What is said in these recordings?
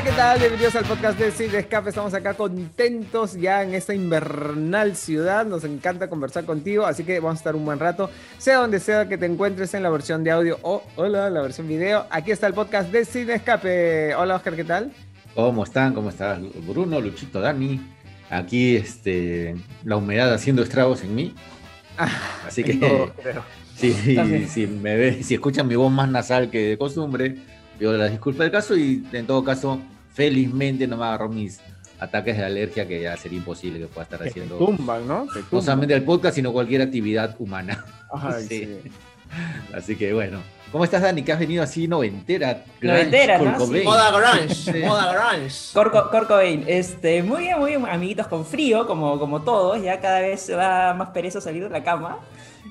Hola, ¿qué tal? Bienvenidos al podcast de Cine Escape. Estamos acá contentos ya en esta invernal ciudad. Nos encanta conversar contigo, así que vamos a estar un buen rato. Sea donde sea que te encuentres en la versión de audio o, hola, la versión video. Aquí está el podcast de Cine Escape. Hola, Oscar, ¿qué tal? ¿Cómo están? ¿Cómo están? Bruno, Luchito, Dani. Aquí este, la humedad haciendo estragos en mí. Ah, Así que todo, creo. si, si, me ve, si escuchan mi voz más nasal que de costumbre, pido la disculpa del caso y en todo caso, felizmente no me agarró mis ataques de alergia que ya sería imposible que pueda estar Te haciendo tumban, ¿no? Te no solamente el podcast, sino cualquier actividad humana. Ay, Sí. sí. Así que bueno. ¿Cómo estás, Dani? Que has venido así noventera. Noventera, ¿no? Sí. Moda grunge, moda grunge. Corco, Kurt Cobain, este, muy bien, muy bien, amiguitos con frío, como, como todos, ya cada vez se va más pereza salir de la cama,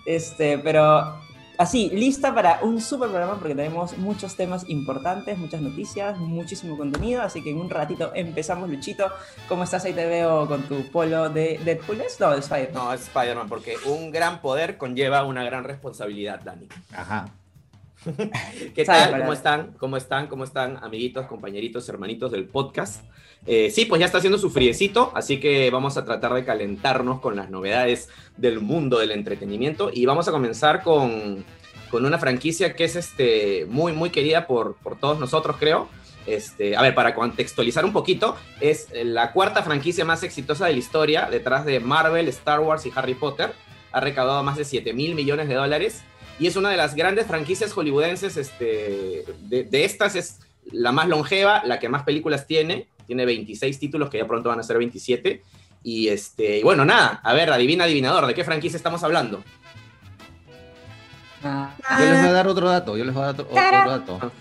este, pero así, lista para un super programa porque tenemos muchos temas importantes, muchas noticias, muchísimo contenido, así que en un ratito empezamos, Luchito, ¿cómo estás? Ahí te veo con tu polo de Deadpool, ¿es? No, de Spider. No, es Spider-Man, porque un gran poder conlleva una gran responsabilidad, Dani. Ajá. ¿Qué tal? ¿Cómo están? ¿Cómo están? ¿Cómo están, amiguitos, compañeritos, hermanitos del podcast? Eh, sí, pues ya está haciendo su friecito, así que vamos a tratar de calentarnos con las novedades del mundo del entretenimiento y vamos a comenzar con, con una franquicia que es este, muy, muy querida por, por todos nosotros, creo. Este, a ver, para contextualizar un poquito, es la cuarta franquicia más exitosa de la historia, detrás de Marvel, Star Wars y Harry Potter. Ha recaudado más de 7 mil millones de dólares y es una de las grandes franquicias hollywoodenses. Este, de, de estas es la más longeva, la que más películas tiene. Tiene 26 títulos, que ya pronto van a ser 27. Y, este, y bueno, nada, a ver, adivina, adivinador, ¿de qué franquicia estamos hablando? Yo les voy a dar otro dato. Yo les voy a dar otro, otro dato.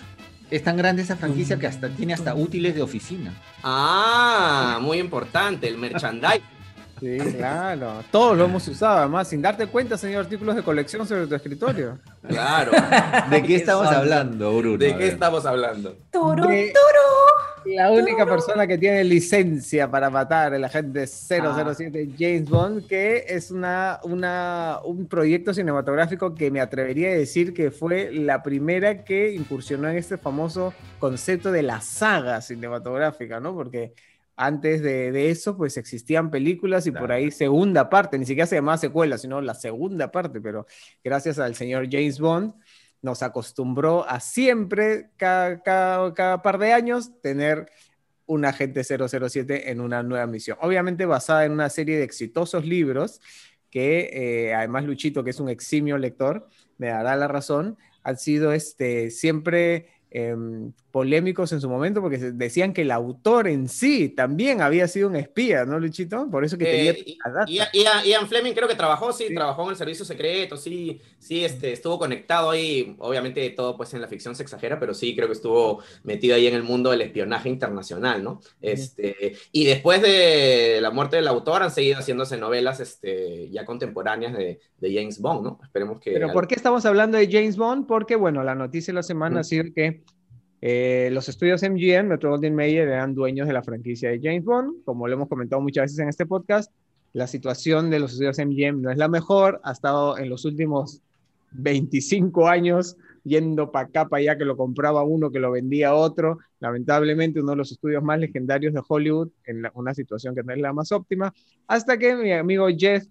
Es tan grande esa franquicia que hasta tiene hasta útiles de oficina. Ah, muy importante, el merchandising. Sí, claro. Todos lo hemos usado, además, sin darte cuenta, señor, artículos de colección sobre tu escritorio. Claro. ¿De qué estamos hablando, Bruno? ¿De A qué estamos hablando? Turu, De- turu. La única persona que tiene licencia para matar, el agente 007 James Bond, que es una, una, un proyecto cinematográfico que me atrevería a decir que fue la primera que incursionó en este famoso concepto de la saga cinematográfica, ¿no? Porque antes de, de eso, pues existían películas y por Claro. ahí segunda parte, ni siquiera se llamaba secuela, sino la segunda parte, pero gracias al señor James Bond nos acostumbró a siempre, cada, cada- cada par de años, tener un agente 007 en una nueva misión. Obviamente basada en una serie de exitosos libros que, eh, además Luchito, que es un eximio lector, me dará la razón, han sido este, siempre em, polémicos en su momento porque decían que el autor en sí también había sido un espía, ¿no, Luchito? Por eso que tenía Eh, y- la data. Ian, Fleming creo que trabajó, sí, Sí. trabajó en el servicio secreto, sí, sí, este, estuvo conectado ahí, obviamente todo pues en la ficción se exagera, pero sí creo que estuvo metido ahí en el mundo del espionaje internacional, ¿no? Este, y después de la muerte del autor han seguido haciéndose novelas este, ya contemporáneas de, de James Bond, ¿no? Esperemos que... Pero ¿por qué estamos hablando de James Bond? Porque, bueno, la noticia de la semana ha sido que eh, los estudios MGM, Metro Goldwyn Mayer, eran dueños de la franquicia de James Bond. Como lo hemos comentado muchas veces en este podcast, la situación de los estudios MGM no es la mejor. Ha estado en los últimos 25 años yendo para acá, para allá, que lo compraba uno, que lo vendía otro. Lamentablemente, uno de los estudios más legendarios de Hollywood, en la- una situación que no es la más óptima, hasta que mi amigo Jeff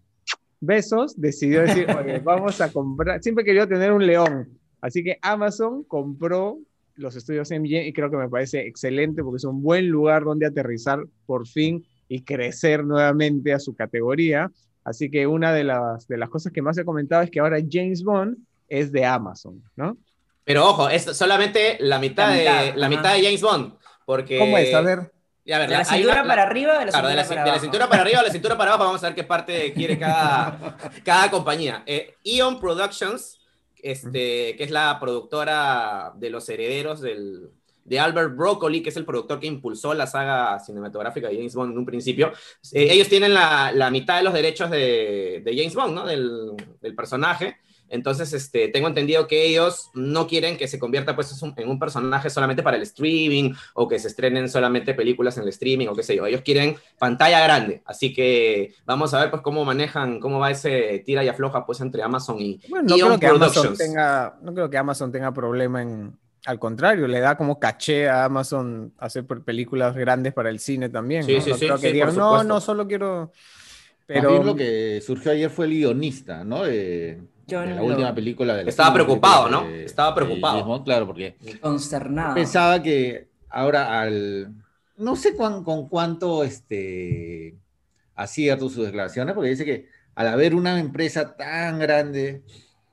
Bezos decidió decir, oye, vamos a comprar, siempre quería tener un león, así que Amazon compró los estudios MGM y creo que me parece excelente porque es un buen lugar donde aterrizar por fin y crecer nuevamente a su categoría. Así que una de las, de las cosas que más he comentado es que ahora James Bond es de Amazon, ¿no? Pero ojo, es solamente la mitad, La mitad, de, la mitad de James Bond, porque... ¿Cómo es? A ver. Y a ver, De la cintura una- la- para arriba de la Claro, de cintura la, para de la cintura para arriba de la cintura para abajo, vamos a ver qué parte quiere cada, cada compañía. Eh, Eon Productions, este, que es la productora de los herederos del, de Albert Broccoli, que es el productor que impulsó la saga cinematográfica de James Bond en un principio. Eh, ellos tienen la, la mitad de los derechos de, de James Bond, ¿no? Del, del personaje. Entonces, este, tengo entendido que ellos no quieren que se convierta pues, en un personaje solamente para el streaming o que se estrenen solamente películas en el streaming o qué sé yo. Ellos quieren pantalla grande. Así que vamos a ver pues, cómo manejan, cómo va ese tira y afloja pues, entre Amazon y Bueno, no creo, que Amazon tenga, no creo que Amazon tenga problema en, al contrario, le da como caché a Amazon hacer películas grandes para el cine también. Sí, ¿no? sí, no, sí, creo que sí, digan, por no, no, solo quiero... Pero lo que surgió ayer fue el guionista, ¿no? De, De la última película de la Estaba preocupado, ¿no? de- Estaba preocupado. Bond, claro, porque Consternado. pensaba que ahora al no sé cuán- con cuánto este acierto sus declaraciones, porque dice que al haber una empresa tan grande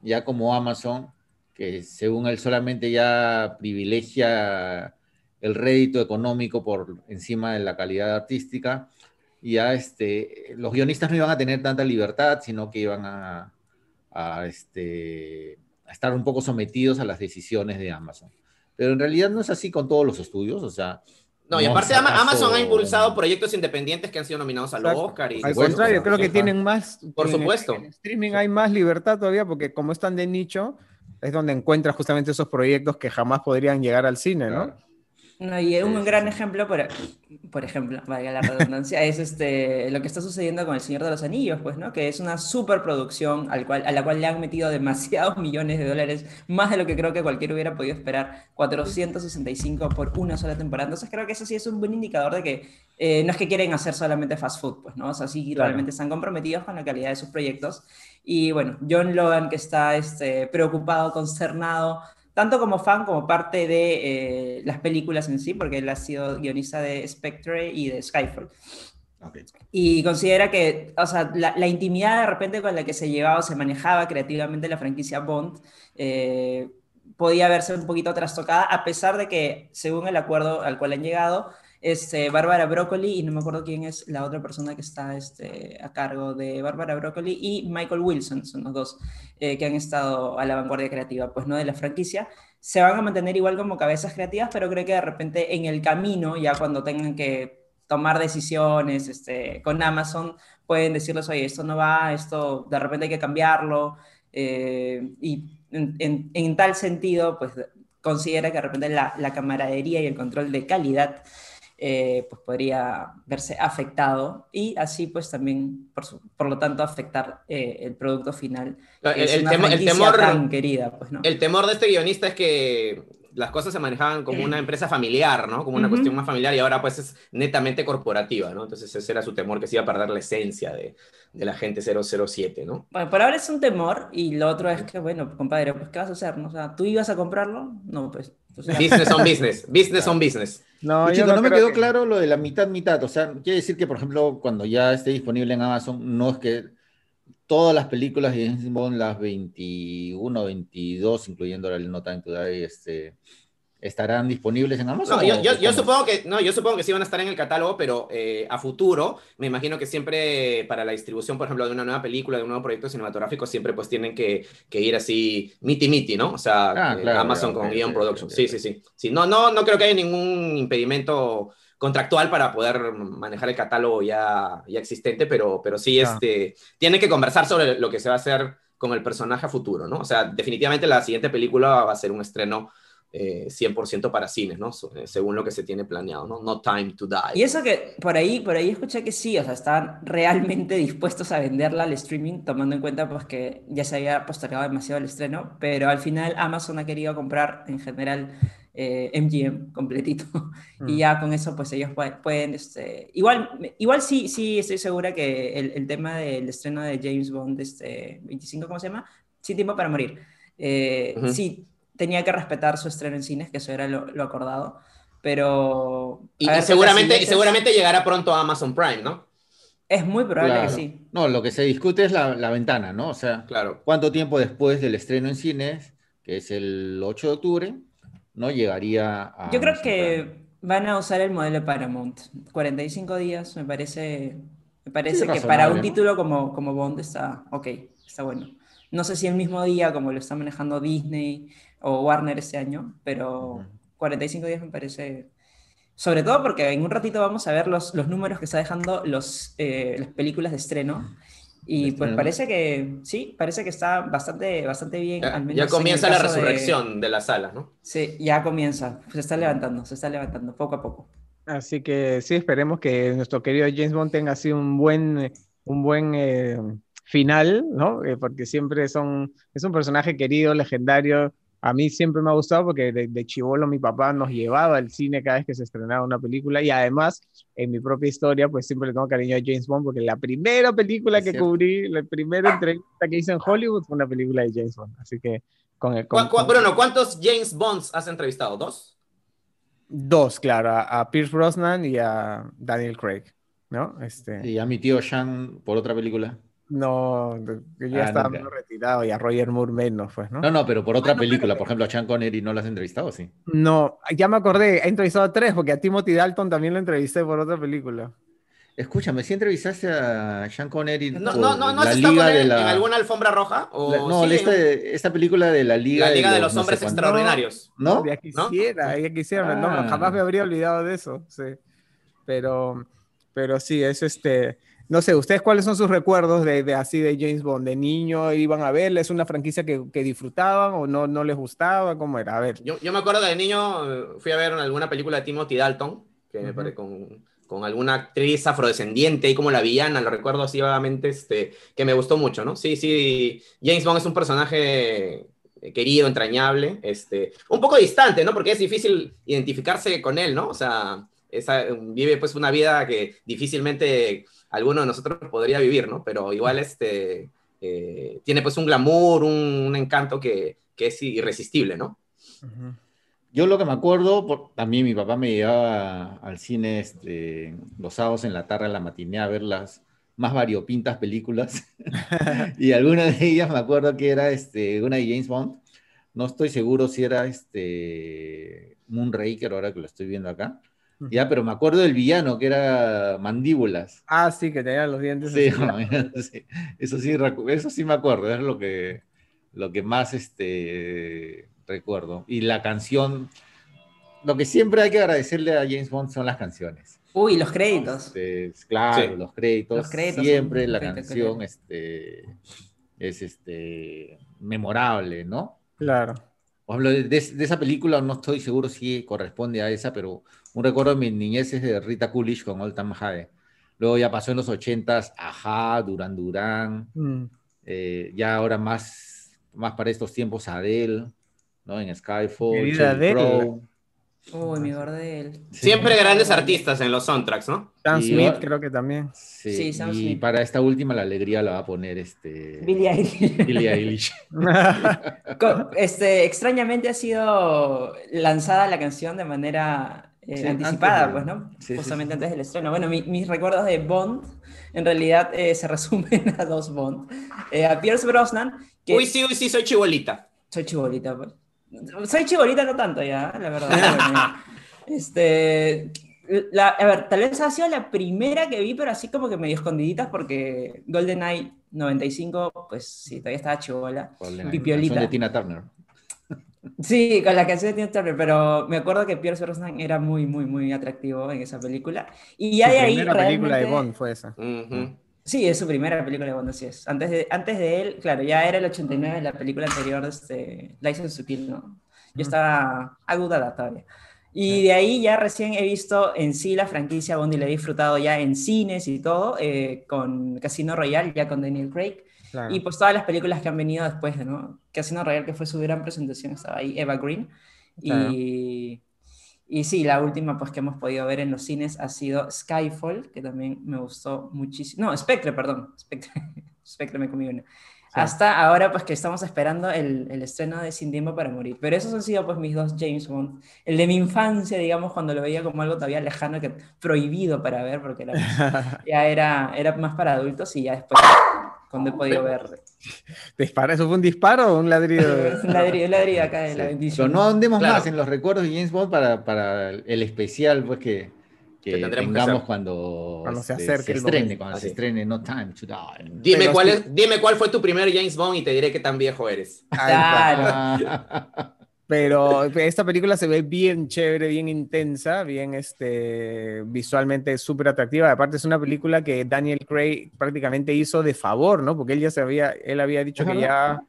ya como Amazon, que según él solamente ya privilegia el rédito económico por encima de la calidad artística, ya este, los guionistas no iban a tener tanta libertad, sino que iban a, a, este, a estar un poco sometidos a las decisiones de Amazon. Pero en realidad no es así con todos los estudios, o sea... No, y aparte es Ama- acaso- Amazon ha impulsado proyectos independientes que han sido nominados al. Oscar. Y, Al supuesto, contrario, creo que tienen más. Por en el- supuesto. En, streaming hay más libertad todavía porque como están de nicho, es donde encuentras justamente esos proyectos que jamás podrían llegar al cine, ¿no? Claro. No, y un Sí, gran sí. ejemplo, por, por ejemplo, valga la redundancia, es este, lo que está sucediendo con El Señor de los Anillos, pues, ¿no? Que es una superproducción al cual, a la cual le han metido demasiados millones de dólares, más de lo que creo que cualquiera hubiera podido esperar, 465 por una sola temporada. Entonces creo que eso sí es un buen indicador de que eh, no es que quieren hacer solamente fast food, pues, ¿no? O sea, sí Claro. realmente están comprometidos con la calidad de sus proyectos. Y bueno, John Logan que está este, preocupado, consternado, tanto como fan como parte de eh, las películas en sí, porque él ha sido guionista de Spectre y de Skyfall. Y considera que, o sea, la, la intimidad de repente con la que se llevaba o se manejaba creativamente la franquicia Bond eh, podía verse un poquito trastocada, a pesar de que, según el acuerdo al cual han llegado, este, Bárbara Broccoli, y no me acuerdo quién es la otra persona que está este, a cargo de Bárbara Broccoli, y Michael Wilson, son los dos eh, que han estado a la vanguardia creativa, pues no de la franquicia, se van a mantener igual como cabezas creativas, pero creo que de repente en el camino, ya cuando tengan que tomar decisiones este, con Amazon, pueden decirles, oye, esto no va, esto de repente hay que cambiarlo, eh, y en, en- en tal sentido, pues considera que de repente la, la camaradería y el control de calidad eh, pues podría verse afectado y así pues también, por, su- por lo tanto, afectar eh, el producto final. El- el el temor- tan querida, pues, ¿no? El temor de este guionista es que las cosas se manejaban como una empresa familiar, ¿no? Como una cuestión más familiar y ahora pues es netamente corporativa, ¿no? Entonces ese era su temor, que se iba a perder la esencia de, de la gente 007, ¿no? Bueno, por ahora es un temor y lo otro es que, bueno, compadre, pues ¿qué vas a hacer? no? O sea, ¿tú ibas a comprarlo? No, pues. entonces. Business on business, business on business. No, Y yo chico, no, me quedó que- claro lo de la mitad, mitad. O sea, quiere decir que, por ejemplo, cuando ya esté disponible en Amazon, no es que todas las películas de James Bond, las 21, 22, incluyendo el No Time to Die, este, estarán disponibles en Amazon. No, yo, yo- yo supongo que, no, yo supongo que sí van a estar en el catálogo, pero eh, a futuro, me imagino que siempre para la distribución, por ejemplo, de una nueva película, de un nuevo proyecto cinematográfico, siempre pues tienen que, que ir así miti miti, ¿no? O sea, Ah, eh, claro, Amazon con ok, Ion ok, Production. Sí, sí, sí, sí. No, no, no creo que haya ningún impedimento contractual para poder manejar el catálogo ya, ya existente, pero, pero sí, Ya. este, tienen que conversar sobre lo que se va a hacer con el personaje a futuro, ¿no? O sea, definitivamente la siguiente película va a ser un estreno eh, 100% para cines, ¿no? So- eh, Según lo que se tiene planeado, ¿no? No Time to Die. Y eso que por ahí, por ahí escuché que sí, o sea, estaban realmente dispuestos a venderla al streaming, tomando en cuenta pues que ya se había postergado demasiado el estreno, pero al final Amazon ha querido comprar en general eh, MGM completito y Mm. ya con eso pues ellos pueden, pueden, este, igual, igual sí, sí estoy segura que el, el tema del estreno de James Bond, este, 25, ¿cómo se llama? Sin tiempo para morir. Eh. Sí, tenía que respetar su estreno en cines, que eso era lo, lo acordado, pero... Y, seguramente, y seguramente llegará pronto a Amazon Prime, ¿no? Es muy probable Claro. que sí. No, lo que se discute es la, la ventana, ¿no? O sea, Claro. cuánto tiempo después del estreno en cines, que es el 8 de octubre, ¿no? Llegaría a. Yo creo que van a usar el modelo de Paramount. 45 días me parece, me parece Sí, que para un título como, como Bond está ok, está bueno. No sé si el mismo día como lo está manejando Disney o Warner este año, pero Ujú. 45 días me parece... Sobre todo porque en un ratito vamos a ver los, los números que está dejando los, eh, las películas de estreno. Y De pues parece que, sí, parece que está bastante, bastante bien. Ya, al menos ya comienza la caso de- resurrección de... las salas, ¿no? Sí, ya comienza. Se está levantando, se está levantando poco a poco. Así que sí, esperemos que nuestro querido James Bond tenga así un buen, un buen eh, final, ¿no? Eh, porque siempre son, es un personaje querido, legendario, a mí siempre me ha gustado porque de, de chivolo mi papá nos llevaba al cine cada vez que se estrenaba una película y además en mi propia historia pues siempre le tengo cariño a James Bond porque la primera película Es que cierto. cubrí, la primera entrevista que hice en Hollywood fue una película de James Bond. Así que con el... con- ¿Cu- cu- Bruno, ¿cuántos James Bonds has entrevistado? ¿Dos? Dos, claro, a, a Pierce Brosnan y a Daniel Craig, ¿no? Este, Y a mi tío Sean por otra película. No, yo ya Ah, estaba nunca. menos retirado y a Roger Moore menos, pues, ¿no? No, no, pero por otra Ah, no, película. pero- Por ejemplo, a Sean Connery no lo has entrevistado, sí. No, ya me acordé, he entrevistado a tres porque a Timothy Dalton también lo entrevisté por otra película. Escúchame, ¿sí entrevistaste a Sean Connery ¿No, por no, no, no la has estado Liga con de él la... en alguna alfombra roja? ¿O la- no, sí, esta, en esta película de la Liga, la Liga de los no sé Hombres. Extraordinarios? ¿No? Ya quisiera, ya quisiera, no, Ah. jamás me habría olvidado de eso, sí. Pero, pero sí, es este, no sé, ¿ustedes cuáles son sus recuerdos de, de así de James Bond? ¿De niño iban a verle? ¿Es una franquicia que, que disfrutaban o no, no les gustaba? ¿Cómo era? A ver. Yo, yo me acuerdo que de niño eh, fui a ver alguna película de Timothy Dalton, que me parece con, con alguna actriz afrodescendiente y como la villana, lo recuerdo así vagamente, este, que me gustó mucho, ¿no? Sí, sí, James Bond es un personaje eh, querido, entrañable, este, un poco distante, ¿no? Porque es difícil identificarse con él, ¿no? O sea, esa- vive pues una vida que difícilmente alguno de nosotros podría vivir, ¿no? Pero igual este, eh, tiene pues un glamour, un, un encanto que, que es irresistible, ¿no? Yo lo que me acuerdo, por- también mi papá me llevaba al cine este, los sábados en la tarde, a la matinée, a ver las más variopintas películas. y alguna de ellas me acuerdo que era este, una de James Bond. No estoy seguro si era este, Moonraker, ahora que lo estoy viendo acá. Ya, pero me acuerdo del villano, que era Mandíbulas. Ah, sí, que tenían los dientes. Sí, eso sí, eso sí me acuerdo, es lo que, lo que más este, recuerdo. Y la canción, lo que siempre hay que agradecerle a James Bond son las canciones. Uy, los créditos. Este, claro, Sí. los créditos, Los créditos siempre la canción este, es este, memorable, ¿no? Claro. Por ejemplo, de, de esa película no estoy seguro si corresponde a esa, pero un recuerdo de mi niñez es de Rita Coolidge con Old Time High. Luego ya pasó en los ochentas, Ajá, Duran Duran, Mm. eh, ya ahora más, más para estos tiempos Adele, ¿no? En Skyfall, Adele. Crow. Uy, de él. Siempre grandes artistas en los soundtracks, ¿no? Sam Smith creo que también. Sí, Sí, Sam y Smith. para esta última la alegría la va a poner este Billie Eilish. Billie Eilish. Este, extrañamente ha sido lanzada la canción de manera eh, Sí, anticipada, antes pues, ¿no? sí, sí, Justamente sí. antes del estreno. Bueno, mi- mis recuerdos de Bond en realidad eh, se resumen a dos Bond. Eh, a Pierce Brosnan, que Uy, sí, uy, sí, soy chibolita. soy chibolita, pues. Soy chibolita no tanto ya, la verdad. este, la- a ver, tal vez ha sido la primera que vi, pero así como que medio escondiditas porque GoldenEye 95, pues sí, todavía estaba chibola. Con la Pipiolita. canción de Tina Turner. Sí, con la canción de Tina Turner, pero me acuerdo que Pierce Brosnan era muy, muy, muy atractivo en esa película. Y ya Su de ahí primera película de Bond fue esa. Ujú. Sí, es su primera película de Bond, así es. Antes de, antes de él, claro, ya era el 89, la película anterior este, License to Kill, ¿no? Yo estaba agudada todavía. Y de ahí ya recién he visto en sí la franquicia Bond y la he disfrutado ya en cines y todo, eh, con Casino Royale, ya con Daniel Craig. Claro. Y pues todas las películas que han venido después, ¿no? Casino Royale, que fue su gran presentación, estaba ahí Eva Green. Claro. Y, y sí, la última pues que hemos podido ver en los cines ha sido Skyfall, que también me gustó muchísimo. No, Spectre, perdón. Spectre, Spectre me comí una. Hasta ahora pues que estamos esperando el, el estreno de Sin Tiempo para Morir. Pero esos han sido pues mis dos James Bond. El de mi infancia, digamos, cuando lo veía como algo todavía lejano, que prohibido para ver, porque era, ya era, era más para adultos y ya después cuando he podido ver ¿Dispara? ¿Eso fue un disparo o un ladrido? un ladrillo, un ladrillo acá de la Sí. bendición. Pero no andemos Claro. más en los recuerdos de James Bond para, para el especial pues, que, que Que que tengamos hacer. cuando, Cuando se acerque el estrene, momento. cuando se Así. estrene No Time to Die. Dime Pero cuál, es, dime cuál fue tu primer James Bond y te diré qué tan viejo eres. Claro. Pero esta película se ve bien chévere, bien intensa, bien este, visualmente súper atractiva. Aparte es una película que Daniel Craig prácticamente hizo de favor, ¿no? Porque él ya se había, él había dicho que ya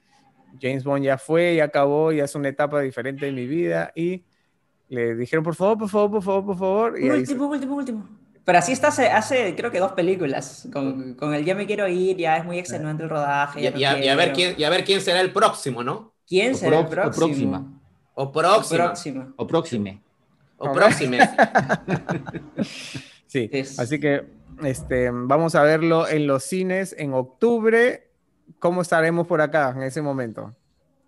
James Bond ya fue, ya acabó, ya es una etapa diferente de mi vida y le dijeron por favor, por favor, por favor, por favor. Y Último, último, último. Pero así está hace, hace creo que dos películas. Con, con el Ya me quiero ir, ya es muy extenuante el rodaje. Y, no y a, y a ver quién, y a ver quién será el próximo, ¿no? ¿Quién O será el prox- o próximo? próxima. O próxima. Próxima. O próxime. O próxime. Sí, Es- así que este, vamos a verlo en los cines en octubre. ¿Cómo estaremos por acá en ese momento?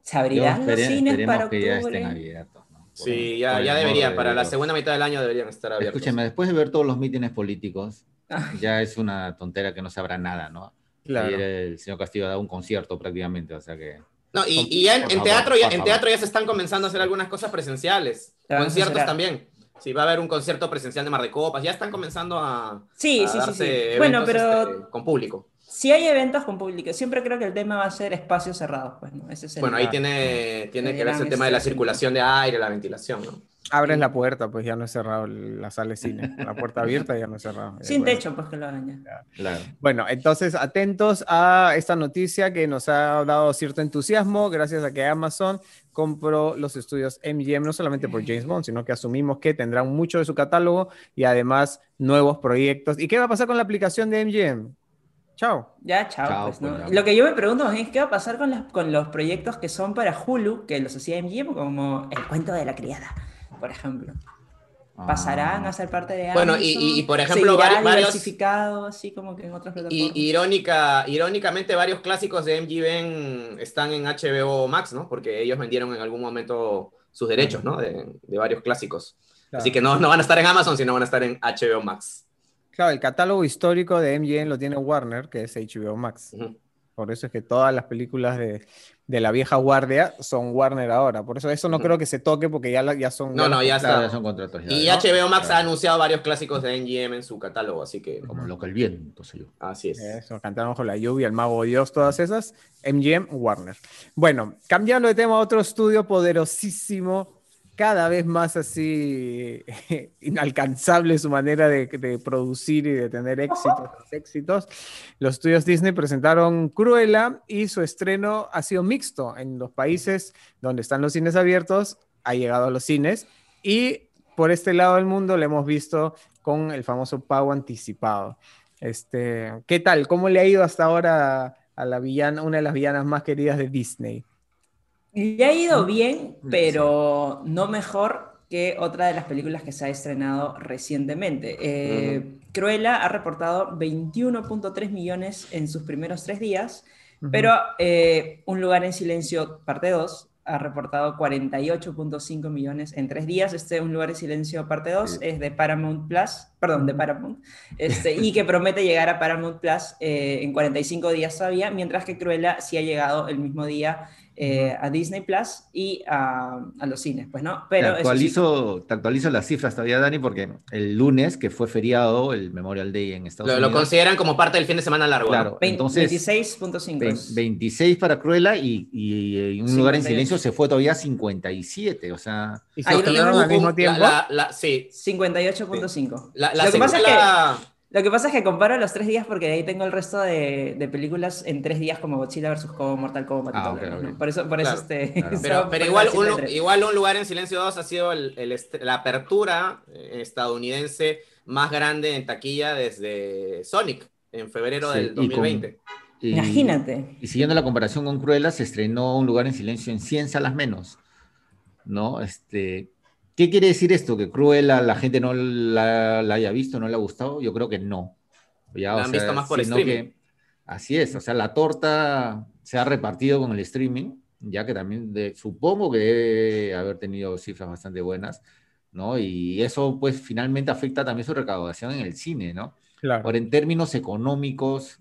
¿Se abrirán los cines esperemos para que ya octubre? estén abiertos. ¿no? Por- Sí, ya, ya deberían. de Para la segunda mitad del año deberían estar abiertos. Escúcheme, después de ver todos los mítines políticos, Ay. ya es una tontera que no sabrá nada, ¿no? Claro. Ayer el señor Castillo ha dado un concierto prácticamente, o sea que... No, y, y ya en, favor, teatro ya, en teatro ya se están comenzando a hacer algunas cosas presenciales. Ya, Conciertos también. Sí, va a haber un concierto presencial de Mar de Copas. Ya están comenzando a, Sí, a sí, sí, darse sí. eventos, Bueno, pero este, con público. si hay eventos con público, siempre creo que el tema va a ser espacios cerrados, pues, ¿no? Ese es el- Bueno, ahí tiene, tiene que el verse el tema de la circulación de aire, la ventilación, ¿no? Abres la puerta, pues ya no es cerrado la sala de cine. La puerta abierta ya no es cerrado. Sin Bueno. techo, pues que lo hagan ya. Claro. Bueno, entonces atentos a esta noticia que nos ha dado cierto entusiasmo gracias a que Amazon compró los estudios MGM no solamente por James Bond, sino que asumimos que tendrán mucho de su catálogo y además nuevos proyectos. ¿Y qué va a pasar con la aplicación de MGM? Chao. Ya, chao, Chao, pues, ¿no? pues. Lo que yo me pregunto es qué va a pasar con, las- con los proyectos que son para Hulu, que los hacía MGM, como El cuento de la criada, por ejemplo. ¿Pasarán a Ah, ser parte de Bueno, Amazon? y- y- y, por ejemplo, ¿Seguirá vari- varios- diversificado, así como que en otras Y, irónica, irónicamente, varios clásicos de MGM están en HBO Max, ¿no? Porque ellos vendieron en algún momento sus derechos, ¿no? De, de varios clásicos. Así que no, no van a estar en Amazon, sino van a estar en HBO Max. Claro, el catálogo histórico de MGM lo tiene Warner, que es HBO Max. Por eso es que todas las películas de, de la vieja guardia son Warner ahora. Por eso eso no creo que se toque porque ya, la- ya son... No, no, ya está. ya son contratos ya, Y ¿no? HBO Max ha anunciado varios clásicos de MGM en su catálogo, así que Como lo que el viento, sé yo. así es. Eso, cantaron bajo la lluvia, el mago de Dios, todas esas. MGM, Warner. Bueno, cambiando de tema a otro estudio poderosísimo, cada vez más así inalcanzable su manera de, producir y de tener éxitos, éxitos. Los estudios Disney presentaron Cruella y su estreno ha sido mixto en los países donde están los cines abiertos, ha llegado a los cines y por este lado del mundo lo hemos visto con el famoso pago anticipado. Este, ¿qué tal? ¿Cómo le ha ido hasta ahora a la villana, una de las villanas más queridas de Disney? Le ha ido bien, pero no mejor que otra de las películas que se ha estrenado recientemente. Eh, Cruella ha reportado 21.3 millones en sus primeros tres días, pero eh, Un lugar en silencio, parte 2, ha reportado 48.5 millones en tres días. Este Un lugar en silencio, parte 2, Sí. es de Paramount Plus, perdón, de Paramount, este, y que promete llegar a Paramount Plus eh, en 45 días todavía, mientras que Cruella sí ha llegado el mismo día eh, a Disney Plus y a, a los cines, pues, ¿no? Pero te, sí, actualizo, te actualizo las cifras todavía, Dani, porque el lunes, que fue feriado, el Memorial Day en Estados Lo, lo Unidos. consideran como parte del fin de semana largo. Claro, vein- entonces 26.5. ve- es- 26 para Cruella y, y, un lugar en 58. silencio se fue todavía a 57, o sea... ¿Y se al mismo tiempo? la- la- sí. 58.5. La, la Lo que pasa es que- secuela- Lo que pasa es que comparo los tres días porque de ahí tengo el resto de, de películas en tres días como Godzilla vs. Kong, Mortal Kombat y Ah. Por eso, por eso este... claro. Pero, igual, un, igual Lugar en Silencio 2 ha sido el, la apertura eh, estadounidense más grande en taquilla desde Sonic, en febrero Sí, del y con- 2020. y- Imagínate. Y siguiendo la comparación con Cruella, se estrenó Un lugar en silencio en 100 salas menos, ¿no? Este, ¿Qué quiere decir esto? ¿Que Cruella la gente no la, la haya visto, no le ha gustado? Yo creo que no. Ya, La o han sea, visto más por streaming. que- así es, o sea, la torta se ha repartido con el streaming, ya que también de- supongo que debe haber tenido cifras bastante buenas, ¿no? Y eso pues finalmente afecta también su recaudación en el cine, ¿no? Claro. Ahora, en términos económicos,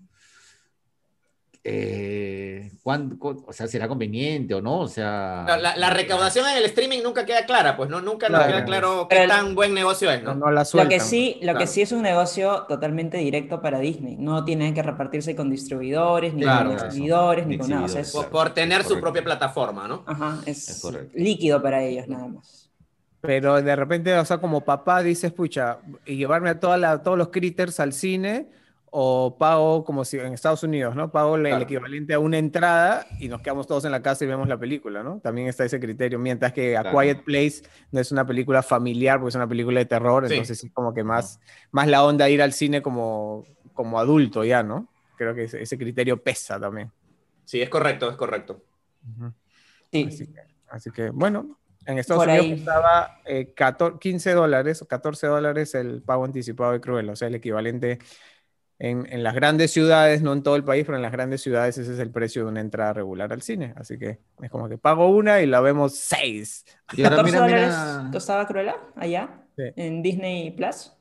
eh, ¿cuán- cu- o sea, ¿será conveniente o no? O sea, La, la- la recaudación en el streaming nunca queda clara, pues no, nunca nos Claro. queda claro Pero qué el- tan buen negocio es, No, ¿no? no la Lo sueltan. que sí, lo Claro. que sí es un negocio totalmente directo para Disney. No tienen que repartirse con distribuidores, ni Claro, con eso. exhibidores, ni con nada. O sea, es, Por, por tener su propia plataforma, ¿no? ajá, es Es líquido para ellos nada más. Pero de repente, o sea, como papá dices, pucha, y llevarme a toda la- todos los critters al cine, o pago como si en Estados Unidos, ¿no? Pago el- el Claro. equivalente a una entrada y nos quedamos todos en la casa y vemos la película, ¿no? También está ese criterio. Mientras que A Claro. Quiet Place no es una película familiar, porque es una película de terror, Sí. entonces sí como que más, más la onda ir al cine como, como adulto ya, ¿no? Creo que ese, ese criterio pesa también. Sí, es correcto, es correcto. Sí. Así que, así que, bueno, en Estados Por Unidos ahí. costaba eh, 14 15 dólares o 14 dólares el pago anticipado de Cruella, o sea, el equivalente en, en las grandes ciudades, no en todo el país, pero en las grandes ciudades ese es el precio de una entrada regular al cine. Así que es como que pago una y la vemos seis. Y ahora 14 mira, dólares mira. costaba Cruella allá Sí. en Disney Plus.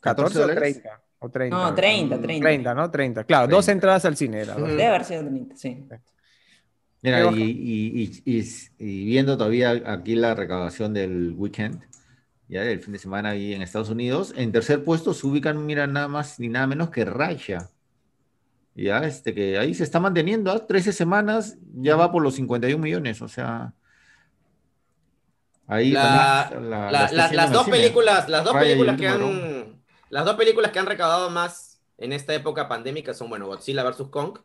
14 o dólares? 30. O 30. No, 30, 30. 30, ¿no? 30. Claro, dos 30. entradas al cine. era. Debe haber sido 30, sí. Mira, y- y- y- y viendo todavía aquí la recaudación del weekend, ya del fin de semana ahí en Estados Unidos, en tercer puesto se ubican, mira, nada más ni nada menos que Raya. Ya, este, que ahí se está manteniendo, ¿ah? 13 semanas, ya va por los 51 millones, o sea. Ahí La- la- La- las dos películas, las dos Raya películas el que han, las dos películas que han recaudado más en esta época pandémica son, bueno, Godzilla vs. Kong,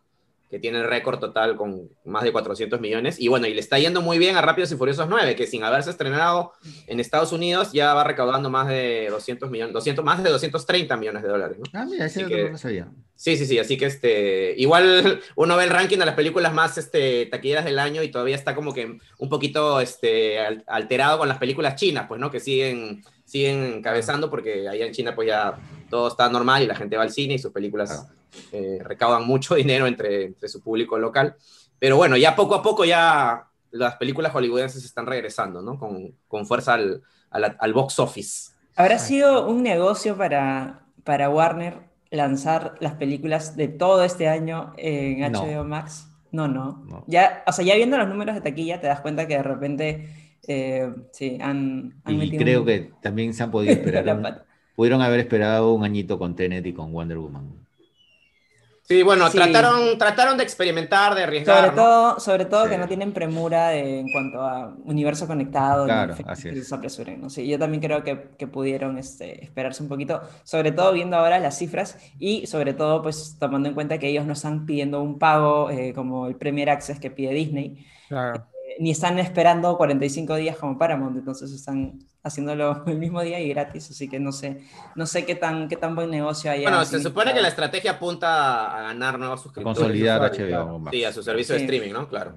que tiene el récord total con más de 400 millones, y bueno, y le está yendo muy bien a Rápidos y Furiosos 9, que sin haberse estrenado en Estados Unidos ya va recaudando más de 200 millones, 200, más de 230 millones de dólares, ¿no? Ah, mira, ese que- no lo sabía. Sí, sí, sí, así que este, igual uno ve el ranking de las películas más este, taquilleras del año y todavía está como que un poquito este, al- alterado con las películas chinas, pues, ¿no? Que siguen, siguen encabezando porque allá en China pues ya todo está normal y la gente va al cine y sus películas eh, recaudan mucho dinero entre, entre su público local. Pero bueno, ya poco a poco ya las películas hollywoodenses están regresando, ¿no? Con, con fuerza al, al, al box office. ¿Habrá sido un negocio para, para Warner lanzar las películas de todo este año en No. HBO Max? No, no, No. Ya, o sea, ya viendo los números de taquilla te das cuenta que de repente eh, sí, han, han Y creo un- que también se han podido esperar. un- pudieron haber esperado un añito con Tenet y con Wonder Woman. Sí, bueno, Sí. Trataron, trataron de experimentar, de arriesgar. Sobre ¿no? todo, sobre todo que Sí. no tienen premura de- en cuanto a universo conectado, Claro, así que es. se apresuren, ¿no? Sí, yo también creo que, que pudieron este, esperarse un poquito, sobre todo viendo ahora las cifras y sobre todo pues tomando en cuenta que ellos no están pidiendo un pago eh, como el Premier Access que pide Disney, Claro. Ni están esperando 45 días como Paramount, entonces están haciéndolo el mismo día y gratis, así que no sé, no sé qué tan, qué tan buen negocio hay. Bueno, se supone que la estrategia apunta a ganar nuevos suscriptores. Consolidar HBO. Max. Sí, a su servicio de Sí. streaming, ¿no? Claro.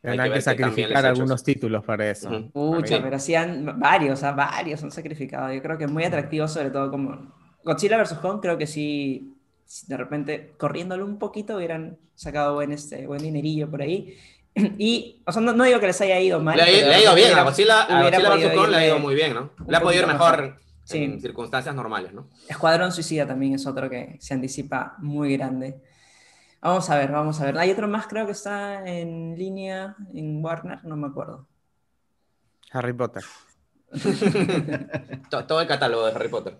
Tendrán que sacrificar algunos títulos para eso. Ujú. Pucha, Sí. pero hacían varios, ah, varios han sacrificado. Yo creo que muy atractivo, sobre todo como Godzilla vs. Kong, creo que sí, si de repente corriéndolo un poquito hubieran sacado buen, este, buen dinerillo por ahí. Y, o sea, no, no digo que les haya ido mal. Le, ha- pero le ha ido bien, a Godzilla, a hubiera Godzilla podido vs. Kong le ha ido muy bien, ¿no? Le ha podido ir mejor mejor. Sí. en circunstancias normales, ¿no? Escuadrón Suicida también es otro que se anticipa muy grande. Vamos a ver, vamos a ver. Hay otro más, creo que está en línea en Warner, no me acuerdo. Harry Potter. To- Todo el catálogo de Harry Potter.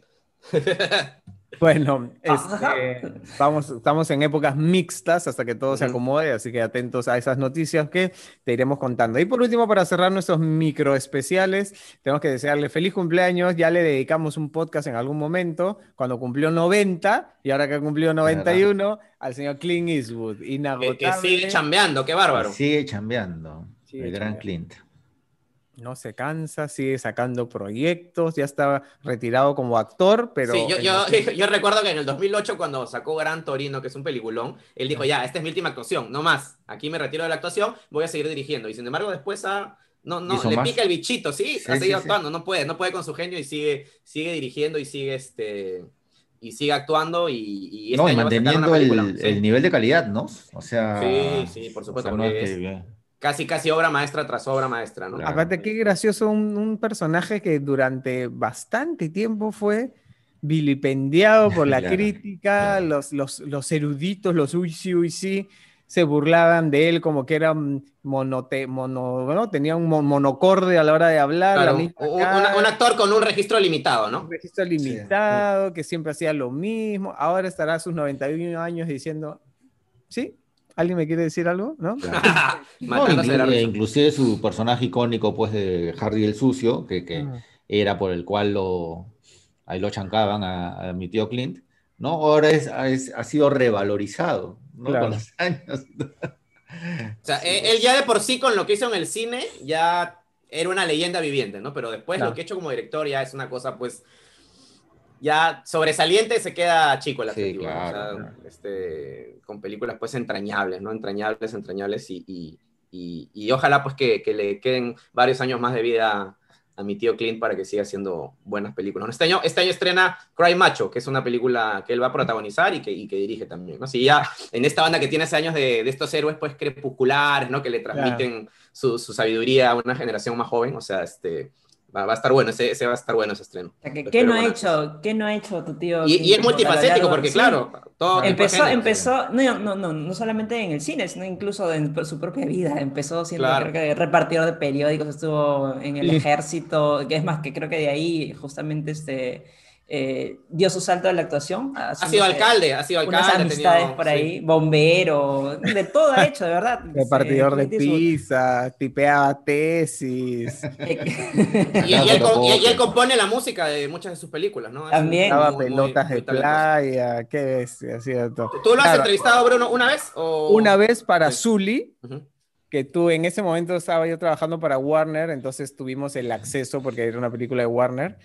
Bueno, este, vamos, estamos en épocas mixtas hasta que todo se acomode, así que atentos a esas noticias que te iremos contando. Y por último, para cerrar nuestros micro especiales, tenemos que desearle feliz cumpleaños. Ya le dedicamos un podcast en algún momento, cuando cumplió 90, y ahora que cumplió 91, al señor Clint Eastwood. Que, Inagotable. que sigue chambeando, qué bárbaro. Sigue chambeando. Sigue el gran chambeando. Clint. No se cansa, sigue sacando proyectos, ya está retirado como actor, pero... sí, yo, en yo, la- yo recuerdo que en el 2008, cuando sacó Gran Torino, que es un peliculón, él dijo, ya, esta es mi última actuación, no más. Aquí me retiro de la actuación, voy a seguir dirigiendo. Y sin embargo, después ha- no, no, le más. pica el bichito, sí, Sí, ha seguido sí. actuando, no puede, no puede con su genio y sigue, sigue dirigiendo y sigue, este, y sigue actuando y, y este No, y manteniendo película, el, sí. el nivel de calidad, ¿no? O sea. Sí, sí, por supuesto, o sea, no porque es es- que- Casi, casi obra maestra tras obra maestra, ¿no? Claro. Aparte, qué gracioso, un, un personaje que durante bastante tiempo fue vilipendiado por la Claro, crítica, claro. los, los, los eruditos, los uy sí, uy sí, se burlaban de él como que era monote, mono, ¿no? tenía un mon- monocorde a la hora de hablar, un actor con un registro limitado, ¿no? un registro limitado, que siempre hacía lo mismo, ahora estará a sus 91 años diciendo, ¿sí? ¿Alguien me quiere decir algo? ¿No? Claro. No, inclusive su personaje icónico, pues, de Harry el Sucio, que, que Ujú. era por el cual lo, ahí lo chancaban a, a mi tío Clint, ¿no? Ahora es, es- ha sido revalorizado, ¿no? Claro. Con los años. O sea, él, él ya de por sí con lo que hizo en el cine ya era una leyenda viviente, ¿no? Pero después Claro. lo que ha hecho como director ya es una cosa, pues, ya sobresaliente se queda chico la Sí, película. claro, o sea, claro. este, con películas pues entrañables, ¿no? Entrañables, entrañables y, y, y, y ojalá pues que, que le queden varios años más de vida a mi tío Clint para que siga haciendo buenas películas. Este año, este año estrena Cry Macho, que es una película que él va a protagonizar y que, y que dirige también. ¿no? Si ya en esta banda que tiene hace años de, de estos héroes pues crepusculares, ¿no? que le transmiten su, su, sabiduría a una generación más joven, o sea, este, Va, va, a estar bueno, ese, ese, va a estar bueno ese estreno. O sea, que, ¿qué, no ha hecho, ¿Qué no ha hecho tu tío? Y, y es multifacético, porque sí. claro, todo empezó, empezó no, no, no, no solamente en el cine, sino incluso en su propia vida. Empezó siendo claro. creo que repartidor de periódicos, estuvo en el sí. ejército, que es más, que creo que de ahí justamente este eh, dio su salto a la actuación. Ha sido alcalde, ha sido alcalde. Unas amistades tenido, por ahí, sí. bombero, de todo ha hecho, de verdad. Repartidor de pizza, su... tipeaba tesis. y, y, él, y, él, compone la música de muchas de sus películas, ¿no? También. Estaba pelotas muy, de playa, qué bestia, cierto. ¿Tú lo has claro. entrevistado, Bruno, una vez? O... Una vez para sí. Zully. Uh -huh que tú en ese momento estaba yo trabajando para Warner, entonces tuvimos el acceso porque era una película de Warner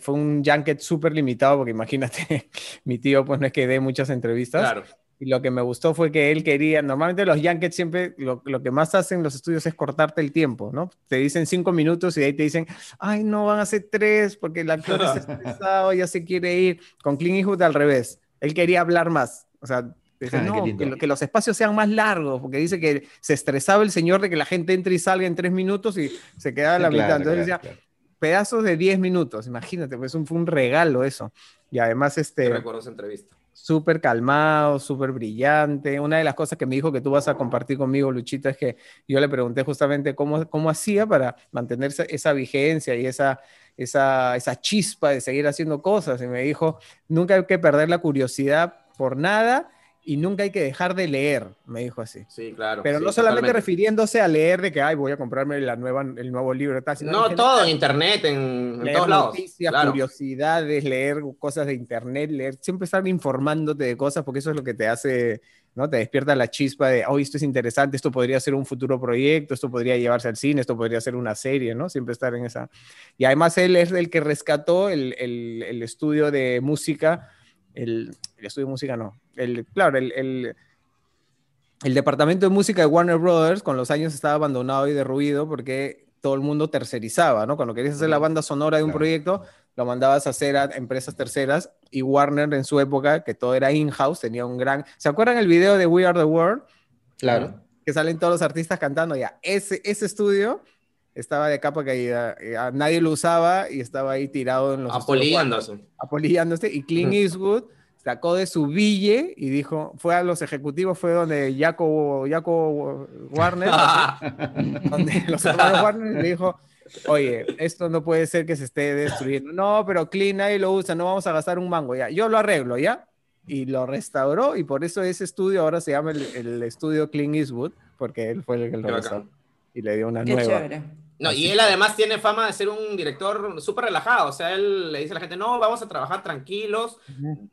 fue un junket súper limitado, porque imagínate, mi tío pues no es que dé muchas entrevistas. Claro. Y lo que me gustó fue que él quería, normalmente los junkets siempre, lo, lo, que más hacen los estudios es cortarte el tiempo, ¿no? Te dicen cinco minutos y de ahí te dicen, ay, no, van a ser tres porque el actor está estresado, ya se quiere ir. Con Clint Eastwood al revés, él quería hablar más, o sea, Dice, ah, no, que, que, los espacios sean más largos, porque dice que se estresaba el señor de que la gente entre y salga en tres minutos y se quedaba en la sí, mitad. Claro, Entonces claro, decía, claro pedazos de 10 minutos, imagínate, pues un, fue un regalo eso. Y además, este... recuerdo esa entrevista. Súper calmado, súper brillante. Una de las cosas que me dijo que tú vas a compartir conmigo, Luchita, es que yo le pregunté justamente cómo, cómo hacía para mantener esa, esa vigencia y esa, esa, esa chispa de seguir haciendo cosas. Y me dijo, nunca hay que perder la curiosidad por nada y nunca hay que dejar de leer, me dijo así. Sí, claro. Pero sí, no solamente totalmente. refiriéndose a leer de que, ay, voy a comprarme la nueva, el nuevo libro, tal, sino no, todo en internet, en, en todos lados. Noticias, claro. curiosidades, leer cosas de internet, leer, siempre estar informándote de cosas, porque eso es lo que te hace, ¿no? Te despierta la chispa de, oh, esto es interesante, esto podría ser un futuro proyecto, esto podría llevarse al cine, esto podría ser una serie, ¿no? Siempre estar en esa. Y además él es el que rescató el, el, el estudio de música el, el, estudio de música no, el, claro, el, el, el, departamento de música de Warner Brothers con los años estaba abandonado y derruido porque todo el mundo tercerizaba, ¿no? Cuando querías hacer la banda sonora de un claro. proyecto, lo mandabas a hacer a empresas terceras y Warner en su época, que todo era in-house, tenía un gran... ¿Se acuerdan el video de We Are the World? Claro. Que salen todos los artistas cantando ya. Ese, ese estudio estaba de capa caída, eh, nadie lo usaba y estaba ahí tirado en los... Apolillándose. Apolillándose. Y Clint Eastwood sacó de su bille y dijo, fue a los ejecutivos, fue donde Jaco, Jaco Warner, donde los hermanos Warner le dijo, oye, esto no puede ser que se esté destruyendo. No, pero Clint nadie lo usa, no vamos a gastar un mango, ya. Yo lo arreglo, ¿ya? Y lo restauró y por eso ese estudio ahora se llama el, el estudio Clint Eastwood, porque él fue el que lo restauró y le dio una Qué nueva. Chévere. No, y él además tiene fama de ser un director súper relajado. O sea, él le dice a la gente, no, vamos a trabajar tranquilos,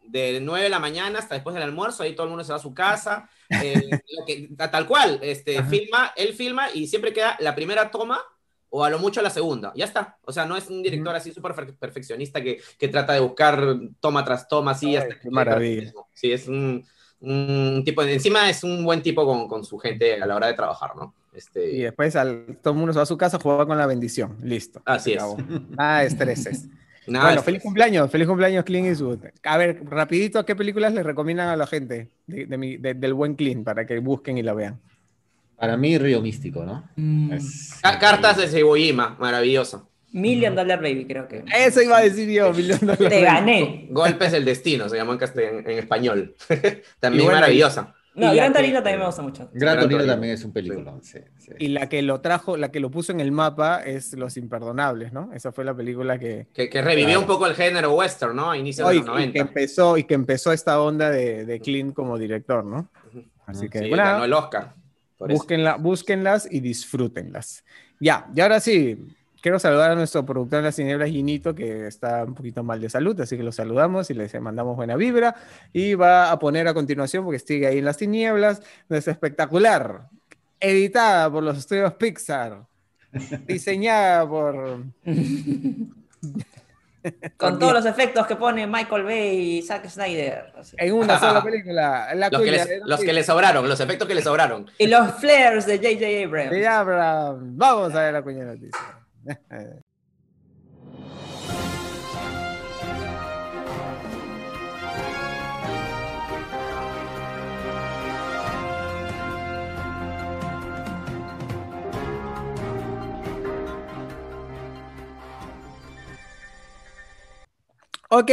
de 9 de la mañana hasta después del almuerzo, ahí todo el mundo se va a su casa. Eh, que, tal cual, este, filma, él filma y siempre queda la primera toma o a lo mucho la segunda. Ya está. O sea, no es un director así súper perfeccionista que, que, trata de buscar toma tras toma, así. Hasta qué maravilla. Sí, es un, un tipo, encima es un buen tipo con, con su gente a la hora de trabajar, ¿no? Este... Y después al, todo el mundo se va a su casa, juega con la bendición. Listo. Así es. Ah, estreses. Nada, bueno, feliz cumpleaños, feliz cumpleaños, Clint Eastwood. A ver, rapidito, ¿a qué películas le recomiendan a la gente de, de mi, de, del buen Clint para que busquen y la vean? Para mí, Río Místico, ¿no? Mm. Es... Cartas de Cebollima, maravilloso. Million Dollar Baby, creo que. Eso iba a decir yo, Million Dollar Te gané. Golpes del destino, se llamó en, en, en español. También bueno, maravillosa. No, Gran Torino también me gusta mucho. Gran Torino también es un película. Sí, sí. Y la que lo trajo, la que lo puso en el mapa es Los Imperdonables, ¿no? Esa fue la película que. Que, que revivió claro. un poco el género western, ¿no? A inicios de los 90. Y que empezó, y que empezó esta onda de, de Clint como director, ¿no? Así que. Sí, bueno, ganó el Oscar. Búsquenla, búsquenlas y disfrútenlas. Ya, y ahora sí, quiero saludar a nuestro productor de las tinieblas, Ginito, que está un poquito mal de salud, así que lo saludamos y les mandamos buena vibra. Y va a poner a continuación, porque sigue ahí en las tinieblas, nuestra espectacular, editada por los estudios Pixar, diseñada por Con todos los efectos que pone Michael Bay y Zack Snyder. sea. En una sola película. La Los que, les, los que le sobraron, los efectos que le sobraron. Y los flares de J.J. Abrams. Abraham. Vamos a ver la cuña noticia. Ok,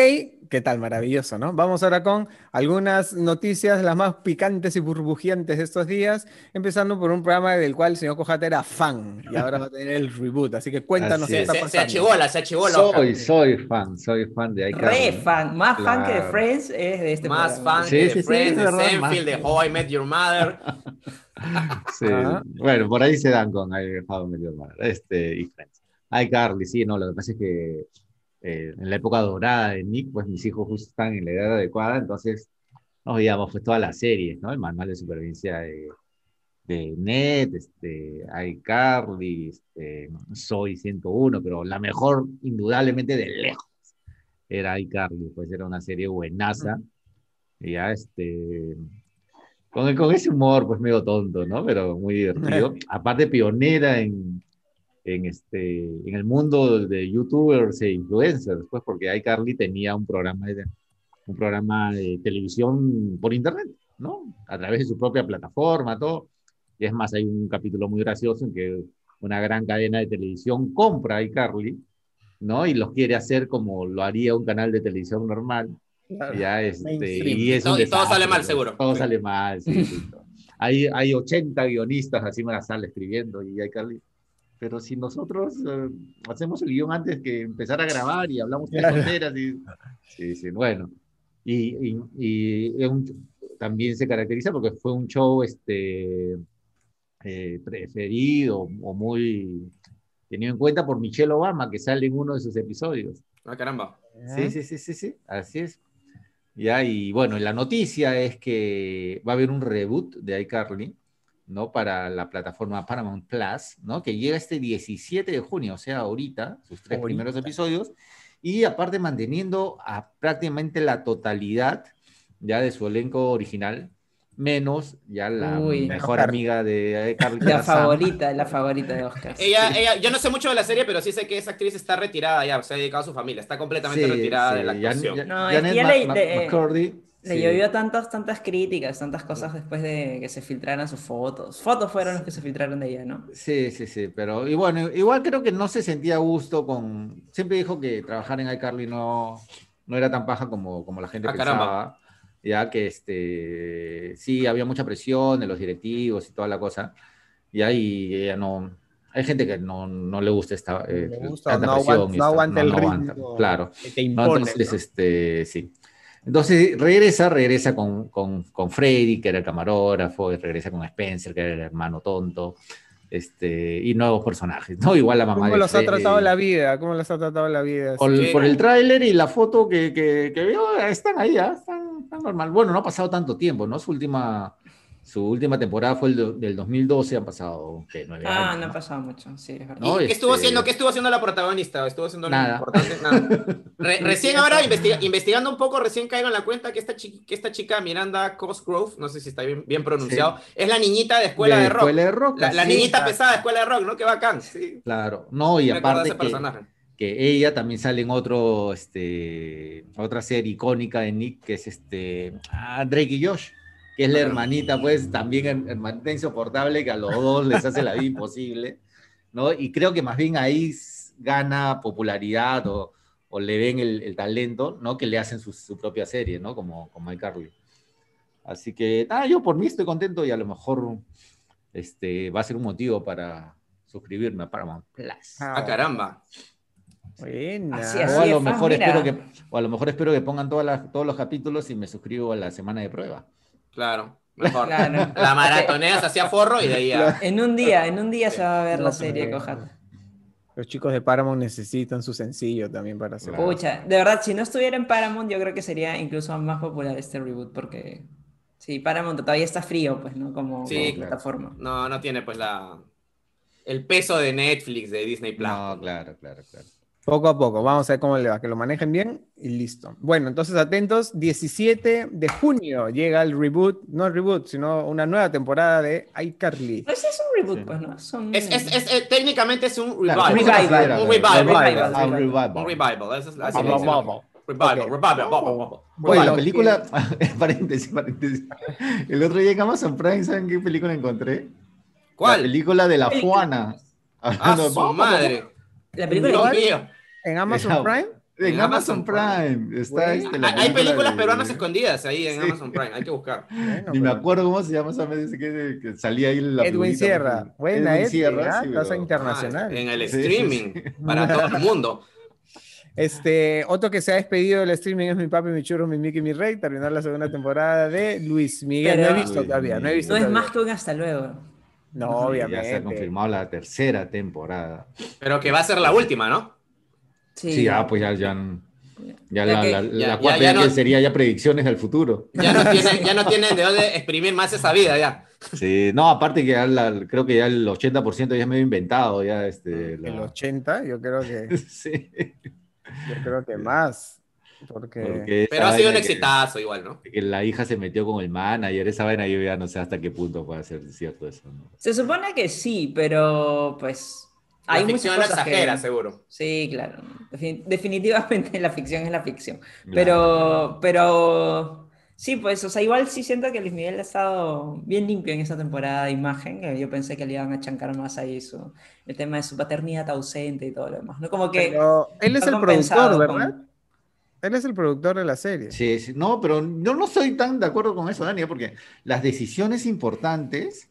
¿qué tal? Maravilloso, ¿no? Vamos ahora con algunas noticias, las más picantes y burbujeantes de estos días, empezando por un programa del cual el señor Cojata era fan y ahora va a tener el reboot, así que cuéntanos Así qué es. está Se, se pasando. achivola, se achivola. Soy, soy fan, soy fan de iCarly. Re fan, más fan que de. Friends es de este Más programa. fan Sí, que sí, de sí, Friends, es de verdad, Seinfeld, de. How I Met Your Mother. Sí. Ajá. Bueno, por ahí se dan con How I Met Your Mother, este, y Friends. iCarly, sí, no, lo que pasa es que eh, en la época dorada de Nick, pues mis hijos justo están en la edad adecuada, entonces nos veíamos pues todas las series, ¿no? El manual de supervivencia de, de Ned, este, iCarly, este, Soy 101, pero la mejor, indudablemente, de lejos, era iCarly, pues era una serie buenaza, y ya, este, con, con ese humor, pues medio tonto, ¿no? Pero muy divertido. Aparte, pionera en, en, este, en el mundo de youtubers e influencers, pues porque iCarly tenía un programa de, un programa de televisión por internet, ¿no? A través de su propia plataforma, todo. Y es más, hay un capítulo muy gracioso en que una gran cadena de televisión compra a iCarly, ¿no? Y los quiere hacer como lo haría un canal de televisión normal. Ya, este, y es Todo- y todo desastre, sale mal, seguro. Todo Sí. sale mal, sí, sí. Hay, hay 80 guionistas así en la sala escribiendo y hay Carly. Pero si nosotros eh, hacemos el guion antes que empezar a grabar y hablamos de Claro. tonteras y... Sí, sí, bueno. Y, y, y un- también se caracteriza porque fue un show este, eh, preferido o muy tenido en cuenta por Michelle Obama, que sale en uno de sus episodios. Ah, caramba. Sí, sí, sí, sí, sí, así es. Ya, y bueno, la noticia es que va a haber un reboot de iCarly, ¿no? Para la plataforma Paramount Plus, ¿no? Que llega este 17 de junio, o sea, ahorita, sus tres Ahorita. primeros episodios, y aparte manteniendo a prácticamente la totalidad ya de su elenco original, menos ya la Uy. mejor Oscar. amiga de iCarly. que La Sam. favorita, la favorita de Oscar. Ella, ella, yo no sé mucho de la serie, pero sí sé que esa actriz está retirada ya, se ha dedicado a su familia, está completamente Sí, retirada sí, de la actuación. ya- No, Janet ya Ma- le- Ma- McCurdy, Le sí. llovió tantas, tantas críticas, tantas cosas después de que se filtraran sus fotos. Fotos fueron las que se filtraron de ella, ¿no? Sí, sí, sí, pero y bueno, igual creo que no se sentía a gusto con... Siempre dijo que trabajar en iCarly no, no era tan paja como, como la gente Ah, pensaba. caramba. Ya que este, sí, había mucha presión de los directivos y toda la cosa. Y ahí ella no... Hay gente que no, no le gusta esta eh, gusta, no presión aguanta- no aguanta el aguanta, ritmo Claro. Que te ¿no? impone. Entonces, ¿no? este, sí. Entonces regresa, regresa con, con, con Freddy, que era el camarógrafo, y regresa con Spencer, que era el hermano tonto, este, y nuevos personajes, ¿no? Igual la mamá ¿Cómo de los ha tratado la vida? ¿Cómo los ha tratado la vida? Por, Sí. por el tráiler y la foto que, que, que veo, están ahí, ¿ah? están, están normal. Bueno, no ha pasado tanto tiempo, ¿no? Su última, su última temporada fue el do- del 2012, han pasado, ¿qué? Nueve Ah, años, no ha pasado mucho, sí, es verdad. No, ¿Y qué estuvo este- haciendo? ¿Qué estuvo haciendo la protagonista? ¿Estuvo haciendo Nada. importante? Nada. Re- recién ahora investiga- investigando un poco, recién caigo en la cuenta que esta, chi- que esta chica Miranda Cosgrove, no sé si está bien, bien pronunciado, es la niñita de Escuela de, Rock. Escuela de Rock, la niñita pesada de Escuela de Rock, ¿no? Qué bacán. Sí. Claro, no, y Me aparte que ella también sale en otro, este, otra serie icónica de Nick, que es este, ah, Drake y Josh, que es la hermanita, pues, también her- hermanita insoportable, que a los dos les hace la vida imposible, ¿no? Y creo que más bien ahí gana popularidad o, o le ven el, el talento, ¿no? Que le hacen su, su propia serie, ¿no? Como, como iCarly. Así que, nada, yo por mí estoy contento y a lo mejor este, va a ser un motivo para suscribirme a Paramount Plus. Ah, caramba. Buena. Así, O a, lo es, mejor mira. espero que, o a lo mejor espero que pongan todas las- todos los capítulos y me suscribo a la semana de prueba. Claro, mejor. Claro. La maratoneas hacia forro y de ahí a... En un día, en un día se va a ver No, la serie, Cojata. Los chicos de Paramount necesitan su sencillo también para hacer. Pucha, de verdad, si no estuviera en Paramount, yo creo que sería incluso más popular este reboot, porque sí, Paramount todavía está frío, pues, ¿no? Como, Sí, como claro. plataforma. No, no tiene pues la... El peso de Netflix, de Disney Plus. No, claro, claro, claro. Poco a poco, vamos a ver cómo le va, que lo manejen bien y listo. Bueno, entonces atentos, 17 de junio llega el reboot, no el reboot, sino una nueva temporada de iCarly. Pues es un reboot, Sí. pues, ¿no? Son... Es, es, es- eh, técnicamente es un Claro, revival. un revival. Un revival. Revival. Ah, un revival. Un revival. Es la- así vamos. Revival, revival, vamos. Oye, Bueno, la película, paréntesis, paréntesis. El otro día en Amazon Prime, ¿saben qué película encontré? La ¿Cuál? película de la. Juana. Ah, de- su madre. La película mío. En Amazon. Prime. En En Amazon Amazon Prime. Está este, la Hay hay películas de- peruanas escondidas ahí en Sí. Amazon Prime. Hay que buscar. Bueno, Ni me acuerdo cómo se llama esa vez que, que salía ahí la Edwin Sierra. Buena, Edwin Sierra, ¿ah? sí, Tasa pero- internacional. Ah, en el Sí, sí, streaming. sí. Para todo el mundo. Este, otro que se ha despedido del streaming es mi papi, mi churro, mi Mickey, mi rey. Terminar la segunda temporada de Luis Miguel. Pero- no he visto todavía, no he visto No es más que un hasta luego. No, Sí, Ya se ha obviamente. confirmado la tercera temporada. Pero que va a ser la última, ¿no? Sí. Sí, ya, pues ya, ya, ya Ya la, que- la, ya- la ya- cuarta no- sería ya predicciones del futuro. Ya no tienen, ya no tienen de dónde exprimir más esa vida ya. Sí, no, aparte que ya la- creo que ya el 80% ya es medio inventado, ya este. El la- 80, yo creo que, sí, yo creo que más. Porque, porque Pero ha sido un que- exitazo igual, ¿no? Que la hija se metió con el manager, esa vaina yo ya no sé hasta qué punto puede ser cierto eso. ¿no? Se supone que sí, pero pues hay muchas ficción cosas exagera, que... seguro. Sí, claro. Defin- definitivamente la ficción es la ficción. Claro. Pero, pero sí, pues, o sea, igual sí siento que Luis Miguel ha estado bien limpio en esa temporada de imagen. que Yo pensé que le iban a chancar más ahí su, el tema de su paternidad ausente y todo lo demás. ¿no? Como que pero él es el productor, con- ¿verdad? Él es el productor de la serie. Sí, sí, no, pero yo no estoy tan de acuerdo con eso, Dani, porque las decisiones importantes,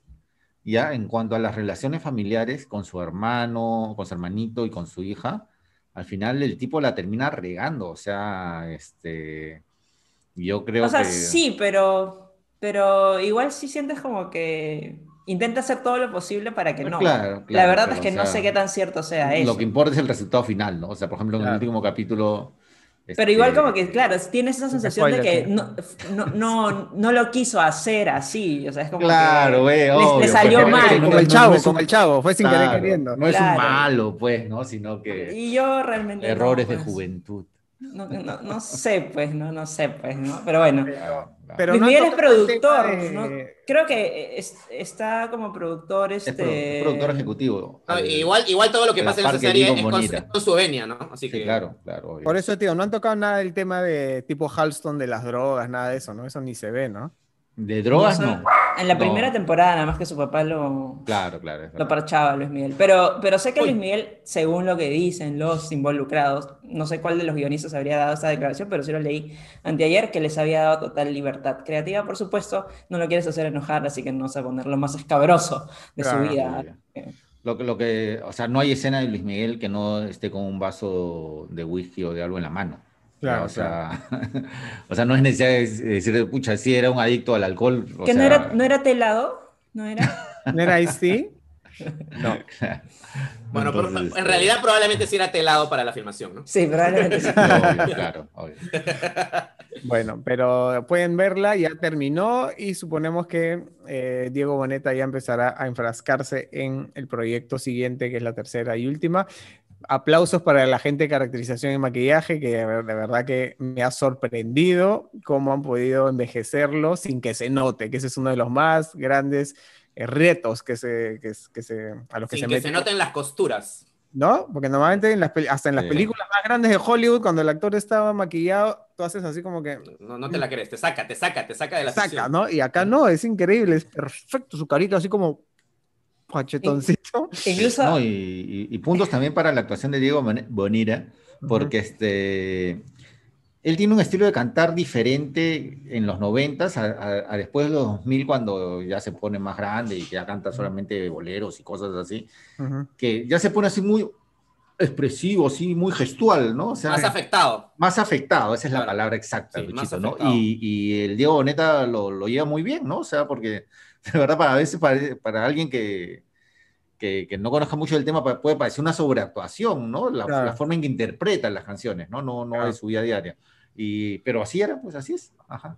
ya en cuanto a las relaciones familiares con su hermano, con su hermanito y con su hija, al final el tipo la termina regando, o sea, este, yo creo O sea, que... sí, pero, pero igual sí sientes como que intenta hacer todo lo posible para que no. Claro, La claro, verdad pero, es que o no sé qué tan cierto sea eso. Lo que importa es el resultado final, ¿no? O sea, por ejemplo, en Claro. el último capítulo... Pero igual este, como que, claro, tienes esa sensación de que no, no, no, no lo quiso hacer así, o sea, es como Claro, que güey, le- salió mal. como el chavo, un- como el chavo, fue sin querer queriendo. No es un malo, pues, ¿no? Sino que Y yo realmente no, errores de pues, juventud. No, no, no sé, pues, no, no sé, pues, ¿no? Pero bueno. Claro, claro. Pero Luis no Miguel es tocado el productor, de- ¿no? Creo que es- está como productor Es este... produ- productor ejecutivo. No, Al- igual, igual todo lo que pasa en esa serie es con, es su venia, ¿no? Así Sí, que claro, claro. obvio. Por eso, tío, no han tocado nada del tema de tipo Halston de las drogas, nada de eso, ¿no? Eso ni se ve, ¿no? De drogas No, En la No. primera temporada, nada más que su papá lo, Claro, claro. lo parchaba Luis Miguel. Pero, pero sé que Uy. Luis Miguel, según lo que dicen los involucrados, no sé cuál de los guionistas habría dado esta declaración, pero sí lo leí anteayer, que les había dado total libertad creativa, por supuesto. No lo quieres hacer enojar, así que no vas a poner lo más escabroso de Claro, su vida. Lo que, lo que, o sea, no hay escena de Luis Miguel que no esté con un vaso de whisky o de algo en la mano. Claro, o sea, o sea, no es necesario decir, pucha, si era un adicto al alcohol. o ¿Que no, era, no era telado? ¿No era? ¿No era Ice-T? No. Bueno, pero en realidad probablemente sí era telado para la filmación, ¿no? Sí, probablemente sí. obvio, claro, obvio. Bueno, pero pueden verla, ya terminó y suponemos que eh, Diego Boneta ya empezará a enfrascarse en el proyecto siguiente, que es la tercera y última. Aplausos para la gente de caracterización y maquillaje, que de ver- de verdad que me ha sorprendido cómo han podido envejecerlo sin que se note, que ese es uno de los más grandes eh, retos que se, que, que se, a los que Sin se que meten. se noten las costuras. ¿No? Porque normalmente en las hasta en las Sí. películas más grandes de Hollywood, cuando el actor estaba maquillado, tú haces así como que No, no te la crees, te saca, te saca, te saca de la saca. ¿no? Y acá no, es increíble, es perfecto, su carita así como pachetoncito. Incluso... No, y, y- y puntos también para la actuación de Diego Bon- Bonira, porque este, él tiene un estilo de cantar diferente en los 90 a, a- a después de los 2000 cuando ya se pone más grande y que ya canta solamente boleros y cosas así, Ujú. que ya se pone así muy expresivo, así muy gestual, ¿no? O sea, Más afectado. más afectado, esa es la palabra exacta, Sí, Luchito, ¿no? Y, y el Diego Boneta lo, lo lleva muy bien, ¿no? O sea, porque de verdad, para a veces para, para alguien que, que, que no conozca mucho del tema puede parecer una sobreactuación, ¿no? La, Claro. la forma en que interpreta las canciones, ¿no? No, no Claro. de su vida diaria. Y, pero así era, pues así es. Ajá.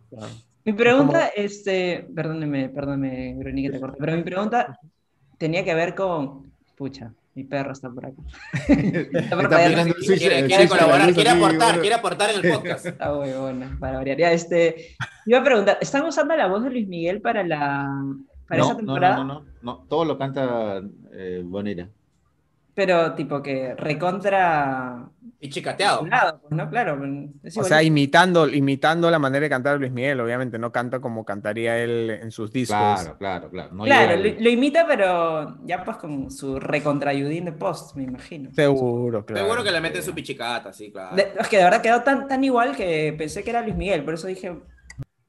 Mi pregunta, este, perdóneme, perdóneme, Verónica, te corté, pero mi pregunta tenía que ver con, pucha, Mi perro está por acá. Está por el switch- Quiere, el colaborar, quiere aportar, bueno. quiere aportar en el podcast. Está muy buena, para variar. Ya, este, iba a preguntar, ¿están usando la voz de Luis Miguel para la para no, esa no, temporada? no, no, no, no, todo lo canta eh, Bonera. Pero tipo que recontra Y chicateado. lado, pues, ¿no? Claro. es O sea, imitando, imitando la manera de cantar Luis Miguel, obviamente no canta como cantaría él en sus discos. Claro, claro, claro. No claro, lo, imita, pero ya pues con su recontrayudín de post, me imagino. Seguro, claro. Seguro que le meten su pichicata, sí, claro. De- es que de verdad quedó tan, tan igual que pensé que era Luis Miguel, por eso dije,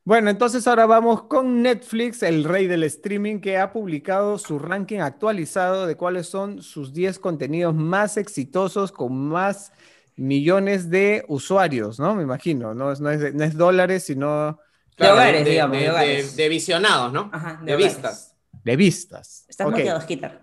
Bueno, entonces ahora vamos con Netflix, el rey del streaming, que ha publicado su ranking actualizado de cuáles son sus 10 contenidos más exitosos con más millones de usuarios, ¿no? Me imagino, no es, no es, de- no es dólares, sino De hogares, digamos, de de, hogares. de visionados, ¿no? ajá, de vistas. de vistas. Estás Ok. muteado, Skitter.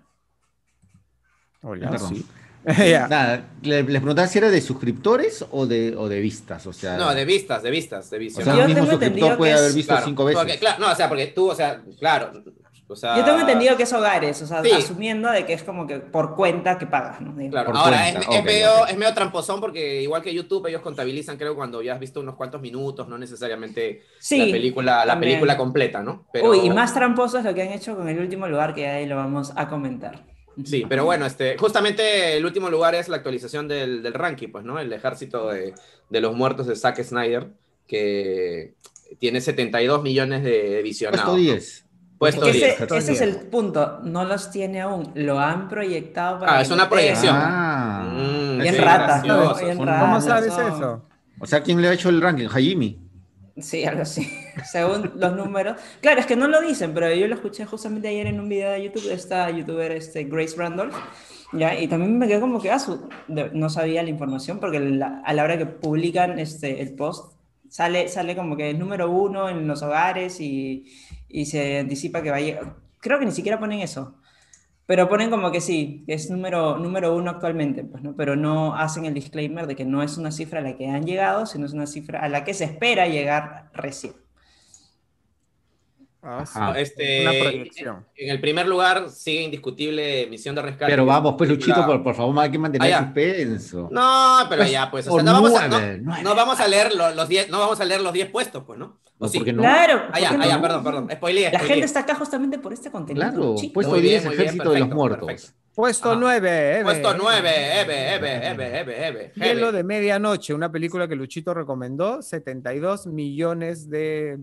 Hola, Perdón. sí. Ya. Nada, le- les preguntaba si era de suscriptores o de, o de vistas, o sea... No, de vistas, de vistas, de o sea, visionados. Yo un mismo suscriptor puede haber visto Claro, cinco veces. porque, claro, no, o sea, porque tú, o sea, claro, o sea... Yo tengo entendido que es hogares, o sea, Sí. asumiendo de que es como que por cuenta que pagas, ¿no? Claro, Por ahora cuenta, es, medio, es medio tramposón porque igual que YouTube ellos contabilizan creo cuando ya has visto unos cuantos minutos, no necesariamente Sí, la película, la también. película completa, ¿no? Pero, Uy, y más tramposo es lo que han hecho con el último lugar, que ahí lo vamos a comentar. Sí, pero bueno, este, justamente el último lugar es la actualización del, del ranking, pues, ¿no? El ejército de, de los muertos de Zack Snyder, que tiene 72 millones de visionados. Puesto 10. Puesto Que 10. ese, ese es el punto, no los tiene aún, lo han proyectado para Ah, es una proyección. Ah, Mm, Bien rata, bien rata. ¿Cómo sabes son- eso? O sea, ¿quién le ha hecho el ranking? Hajimi. Sí, algo así, según los números. Claro, es que no lo dicen, pero yo lo escuché justamente ayer en un video de YouTube de esta youtuber este, Grace Randolph, ¿ya? y también me quedé como que ah, su- de- no sabía la información porque la- a la hora que publican este, el post sale, sale como que el número uno en los hogares y, y se anticipa que va a llegar. Creo que ni siquiera ponen eso. Pero ponen como que sí, que es número, número uno actualmente, pues, ¿no? Pero no hacen el disclaimer de que no es una cifra a la que han llegado, sino es una cifra a la que se espera llegar recién. Ah, sí. Este, Una proyección. En el primer lugar sigue indiscutible Misión de Rescate. Pero vamos, pues, Luchito, por, por favor, hay que mantener Ah, ya. suspenso. No, pero Pues, ya, pues, o por sea, no vamos, a, no, nueve, nueve. no vamos a leer lo- los 10, no vamos a leer los 10 puestos, pues, ¿no? ¿O No, sí? porque no. Claro. Ah, ya, ¿por qué ah, ya, perdón, perdón. Spoileé, La gente está acá justamente por este contenido. Claro, puesto Muy bien, 10, muy bien, Ejército de los Muertos. perfecto. Puesto Ajá. 9, Eve. Puesto 9, Eve, Eve, Eve, Eve, Eve. Cielo Eve. de Medianoche, una película que Luchito recomendó, 72 millones de...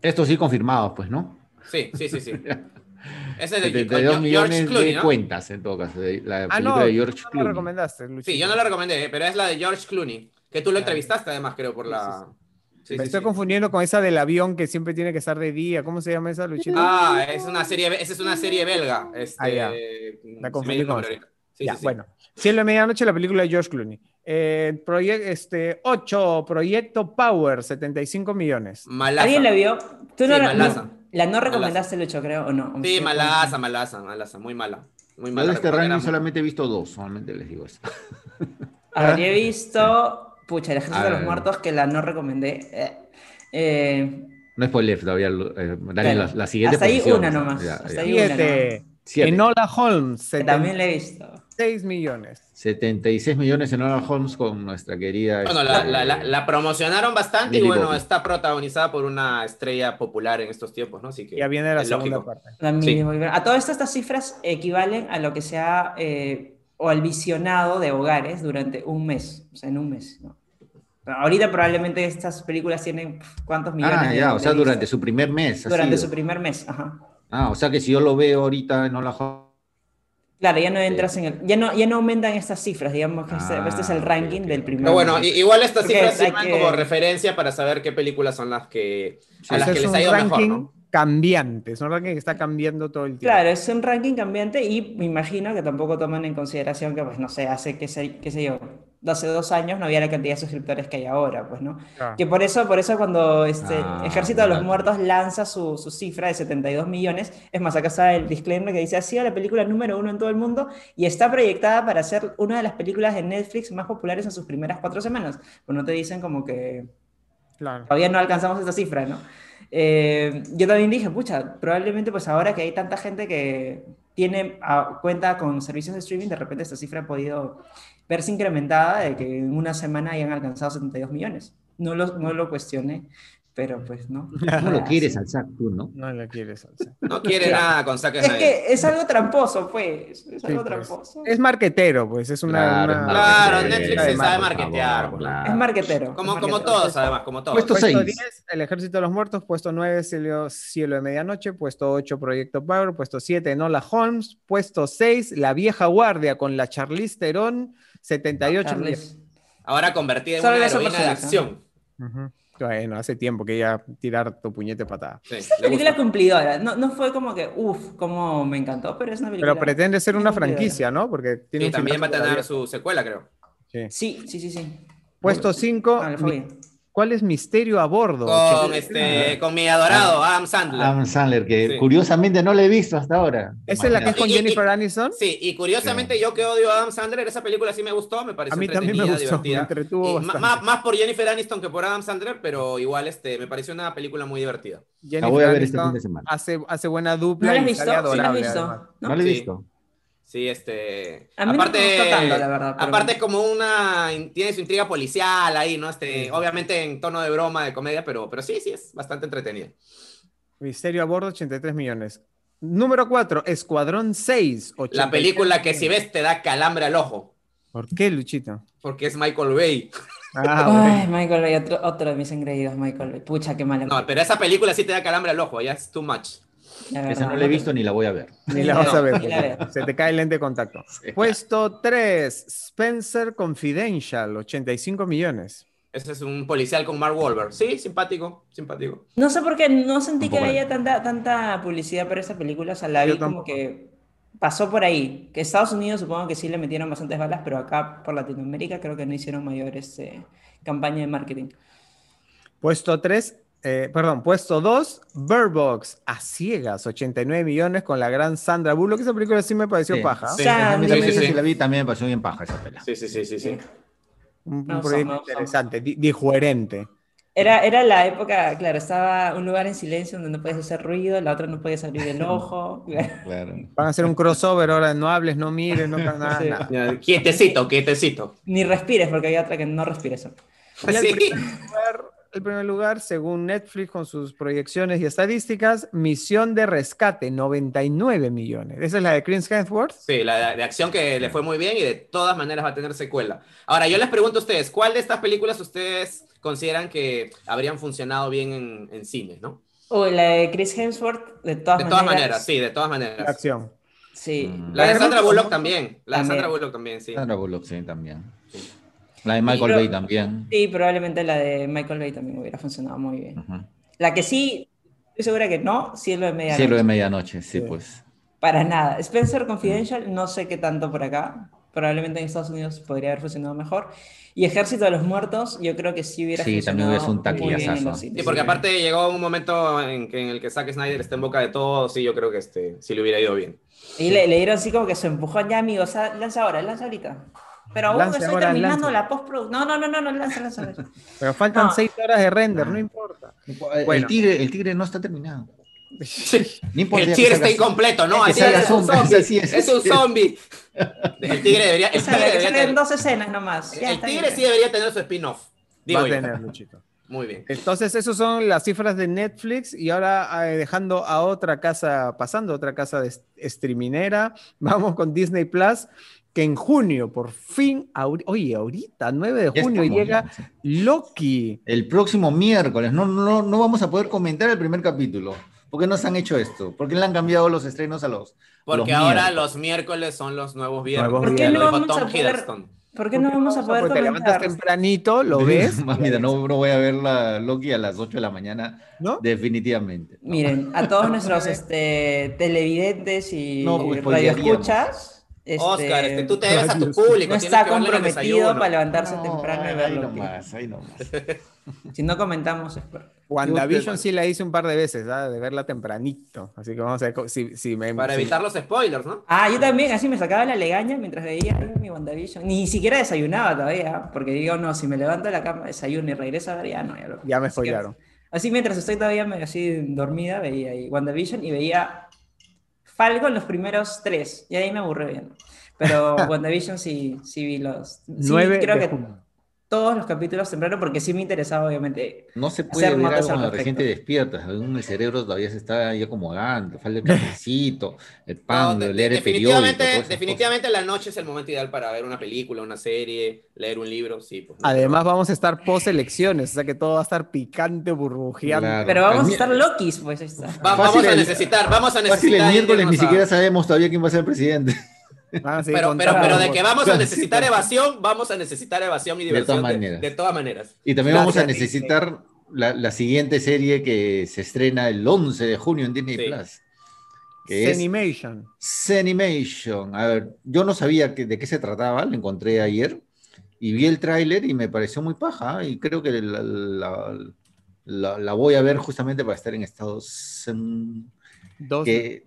Estos sí confirmados, pues, ¿no? Sí, sí, sí, sí. Ese es de 72 George millones Clooney, de ¿no? cuentas, en todo caso. de La Ah, película no, de George no la Clooney. recomendaste, Luchito. Sí, yo no la recomendé, pero es la de George Clooney, que tú lo entrevistaste además, creo, por la... Sí, Me sí, estoy sí. confundiendo con esa del avión que siempre tiene que estar de día. ¿Cómo se llama esa, Luchito? Ah, es una serie, esa es una serie belga. Este, Ah, ya. La confundí con esa. Ya, sí, sí. bueno. Cielo de Medianoche, la película de George Clooney. Eh, proye- este, 8, Proyecto Power, 75 millones. Malaza. ¿Alguien la vio? Tú no Sí, la, malaza. no- la no recomendaste, Lucho, creo, o no. Sí, malaza, malaza, malaza, muy mala. Muy mala. de este ranking solamente he visto dos, solamente les digo eso. A ver, yo he visto, pucha, el ejército de los Ah. muertos que la no recomendé. Eh, eh, No spoiler todavía, eh, la, la siguiente Hasta ahí una nomás, Ya, hasta ya. ahí una 7, Siete. Enola Holmes, que también la he visto. 76 millones. 76 millones en Honor Holmes con nuestra querida. Bueno, este, la, la, la, la promocionaron bastante y bueno, Bobby. está protagonizada por una estrella popular en estos tiempos, ¿no? Así que Ya viene la es segunda lógico. parte. Sí. A todo esto, estas cifras equivalen a lo que se ha, eh, o al visionado de hogares durante un mes, o sea, en un mes. ¿no? Ahorita probablemente estas películas tienen cuántos millones Ah, de- ya, o de sea, durante vistas? su primer mes. Durante su primer mes, ajá. Ah, o sea que si yo lo veo ahorita en Holmes. Claro, ya no entras en el, ya no, ya no aumentan estas cifras, digamos que este, Ah, este es el ok, ranking ok. del primer Pero bueno, mes. igual estas Porque cifras sirven que- como referencia para saber qué películas son las que a las que es les ha ido mejor, ranking ¿no? Cambiante, es un ranking que está cambiando todo el tiempo. Claro, es un ranking cambiante y me imagino que tampoco toman en consideración que, pues, no sé, hace, qué sé, qué sé yo, hace dos años no había la cantidad de suscriptores que hay ahora, pues, ¿no? Claro. Que por eso, por eso cuando este Ah, Ejército de los claro. Muertos lanza su, su cifra de 72 millones, es más, acá está el disclaimer que dice, ha sido la película número uno en todo el mundo y está proyectada para ser una de las películas de Netflix más populares en sus primeras cuatro semanas. Pues no te dicen como que Claro. todavía no alcanzamos esa cifra, ¿no? Eh, yo también dije, pucha, probablemente pues ahora que hay tanta gente que, tiene a- cuenta con servicios de streaming, de repente esta cifra ha podido verse incrementada de que en una semana hayan alcanzado 72 millones. No lo, no lo cuestioné, pero pues no. ¿Cómo lo quieres al SAC tú, no? No le quieres salsa. No quiere nada con Zack Es Snyder. que es algo tramposo, pues. Es algo Sí, pues. tramposo. Es marquetero, pues, es una... Claro, una- Claro, Netflix se sabe pues. favor, Es marquetero. Como, es como marquetero. todos, además, como todos. Puesto Puesto seis. 10, El Ejército de los Muertos. Puesto 9, Cielo, Cielo de Medianoche. Puesto 8, Proyecto Power. Puesto 7, Nola Holmes. Puesto 6, La Vieja Guardia con la Charlize Theron. 78 millones. Charles. Ahora convertida en Solo una heroína de acción. Ujú. Bueno, hace tiempo que ya tirar tu puñete patada. Sí, Es una película cumplidora. No, no fue como que, uff, como me encantó, pero es una película. Pero pretende ser una cumplidora. franquicia, ¿no? Porque tiene Sí, un también va a tener su secuela, creo. Sí. Sí, sí, sí, sí. Puesto 5, Ah. ¿cuál es Misterio a Bordo? Con, este, con mi adorado Adam Sandler. Adam Sandler, que Sí. curiosamente no le he visto hasta ahora. ¿Esa es la que es con Y- y- Jennifer Aniston? Sí, y curiosamente yo que odio a Adam Sandler, esa película sí me gustó, me pareció A mí también me gustó, me divertida. entretuvo más, más por Jennifer Aniston que por Adam Sandler, pero igual este, me pareció una película muy divertida. Jennifer voy a ver este Aniston fin de semana. Hace, hace buena ¿No dupla la has visto? sale ¿Sí la has adorable. visto? No, ¿No? le he Sí. visto. Sí, este. A mí no me aparte, gustó tanto, la verdad, aparte es como una. Tiene su intriga policial ahí, ¿no? Este, obviamente en tono de broma, de comedia, pero, pero sí, sí, es bastante entretenida. Misterio a Bordo, 83 millones. Número 4, Escuadrón 6. La 83 película que si ves te da calambre al ojo, ¿Por qué, Luchito? porque es Michael Bay. Ah, Ay, Michael Bay, otro, otro de mis engreídos, Michael Bay. Pucha, qué mala. No, pero esa película sí te da calambre al ojo, ya es too much. La Esa no la he visto ni la voy a ver. Ni la vas a ver. Se te cae el lente de contacto. Puesto 3, Spencer Confidential, 85 millones. Ese es un policial con Mark Wahlberg. Sí, simpático, simpático. No sé por qué, no sentí que haya tanta, tanta publicidad para esa película. O sea, la vi como que pasó por ahí. Que Estados Unidos supongo que sí le metieron bastantes balas, pero acá por Latinoamérica creo que no hicieron mayores eh, campaña de marketing. Puesto 3, perdón, puesto 2, Bird Box, a ciegas, 89 millones con la gran Sandra Bullock. Esa película sí me pareció Sí. paja. Sí, también, sí, sí. sí la vi, también me pareció bien paja esa pela. Sí, sí, sí, sí. sí. Un, gustó, proyecto interesante, di- dijuerente. Era, era la época, claro, estaba un lugar en silencio donde no podías hacer ruido, la otra no podías abrir el ojo. Claro. Van a hacer un crossover ahora, no hables, no mires, no nada. Sí. nada. Quietecito, quietecito. Ni respires, porque hay otra que no respires. Sí. El primer lugar, según Netflix con sus proyecciones y estadísticas, Misión de Rescate, 99 millones. Esa es la de Chris Hemsworth. Sí, la de, de acción que le fue muy bien y de todas maneras va a tener secuela. Ahora, yo les pregunto a ustedes, ¿cuál de estas películas ustedes consideran que habrían funcionado bien en, en cine, no? O la de Chris Hemsworth, de todas De maneras. todas maneras, sí, de todas La maneras. acción. Sí. Mm. La de Sandra Bullock también. La de. Sandra Bullock también, sí. Sandra Bullock, sí, también. La de Michael Bay también. Sí, probablemente la de Michael Bay también hubiera funcionado muy bien. Ujú. La que sí, estoy segura que no, Cielo de Medianoche. Cielo de medianoche, sí, Sí. pues. Para nada. Spencer Confidential, no sé qué tanto por acá. Probablemente en Estados Unidos podría haber funcionado mejor. Y Ejército de los Muertos, yo creo que sí hubiera Sí, también funcionado hubiera sido un muy bien en taquillazazo. los cines. Sí, porque aparte llegó un momento en, que, en el que Zack Snyder está en boca de todos y yo creo que este, sí le hubiera ido bien. Y le, le dieron así como que su empujón, ya amigos, ah, lanza ahora, lanza ahorita. Pero aún Lance estoy ahora, terminando lance. la postproducción. No, no, no, no, no, lanza, lanza. Pero faltan No. 6 horas de render, no importa. El, Bueno. tigre, el tigre no está terminado. No importa El tigre está incompleto, ¿no? El salga es un zombie, sí, es, Es un sí. zombie. El tigre debería. El tigre, debería tener, dos escenas nomás. Ya el tigre bien. sí debería tener su spin-off. Va a tener, Luchito. Muy bien. Entonces, esas son las cifras de Netflix y ahora eh, dejando a otra casa, pasando a otra casa de streaminera, vamos con Disney Plus, que en junio, por fin, ahori- oye, ahorita, 9 de Ya junio, estamos, llega ya. Loki. El próximo miércoles. No, no, no vamos a poder comentar el primer capítulo. ¿Por qué nos han hecho esto? ¿Por qué le han cambiado los estrenos a los, Porque los ahora miércoles? los miércoles son los nuevos viernes. Nuevos ¿Por qué viernes. no Lo dijo vamos a Tom poder- Hiddleston. ¿Por qué no vamos a poder te levantas comentar? tempranito, lo ves, Mira, no, no voy a ver la Loki a las 8 de la mañana, ¿no? definitivamente. No. Miren, a todos nuestros este, televidentes y No, pues, spoilearíamos. radioescuchas, este, Oscar, este, tú te debes a tu público. no está que comprometido para levantarse No, temprano y ahí verlo. nomás, ahí nomás. Si no comentamos es por... WandaVision sí la hice un par de veces, ¿ah? de verla tempranito. Así que vamos a ver si, si me... Para si- evitar los spoilers, ¿no? Ah, yo también, así me sacaba la legaña mientras veía ahí mi WandaVision. Ni siquiera desayunaba todavía, porque digo, no, si me levanto de la cama, desayuno y regreso a ver, ya no, ya lo... Ya me Así spoilaron. Así mientras estoy todavía así dormida, veía ahí WandaVision y veía Falcon los primeros tres, y ahí me aburrió bien. Pero WandaVision sí, sí vi los... Sí, 9 creo de que junio. Todos los capítulos temprano porque sí me interesaba, obviamente. No se puede Hacer ver algo al cuando recién te respecto. despiertas. Aún el cerebro todavía se está ahí acomodando. Falta el cafecito, el pan, No, de- leer el periódico. definitivamente, la noche es el momento ideal para ver una película, una serie, leer un libro, sí. Pues, ¿no? Además, vamos a estar post elecciones, o sea que todo va a estar picante, burbujeando. Claro. Pero vamos a El estar mi- Lokis, pues. Va- Fácil vamos a necesitar, vamos a Fácil, necesitar. el miércoles ni a- siquiera sabemos todavía quién va a ser el presidente. Van a seguir Pero, pero, pero de que vamos a necesitar evasión, vamos a necesitar evasión y De todas diversión de, todas maneras. Y también vamos a necesitar la, la siguiente serie que se estrena el 11 de junio en Disney Sí. Plus. Que es Animation. Zenimation. A ver, yo no sabía que- de qué se trataba, lo encontré ayer y vi el tráiler y me pareció muy paja y creo que la, la- la- la voy a ver justamente para estar en Estados Unidos. Dos. Que,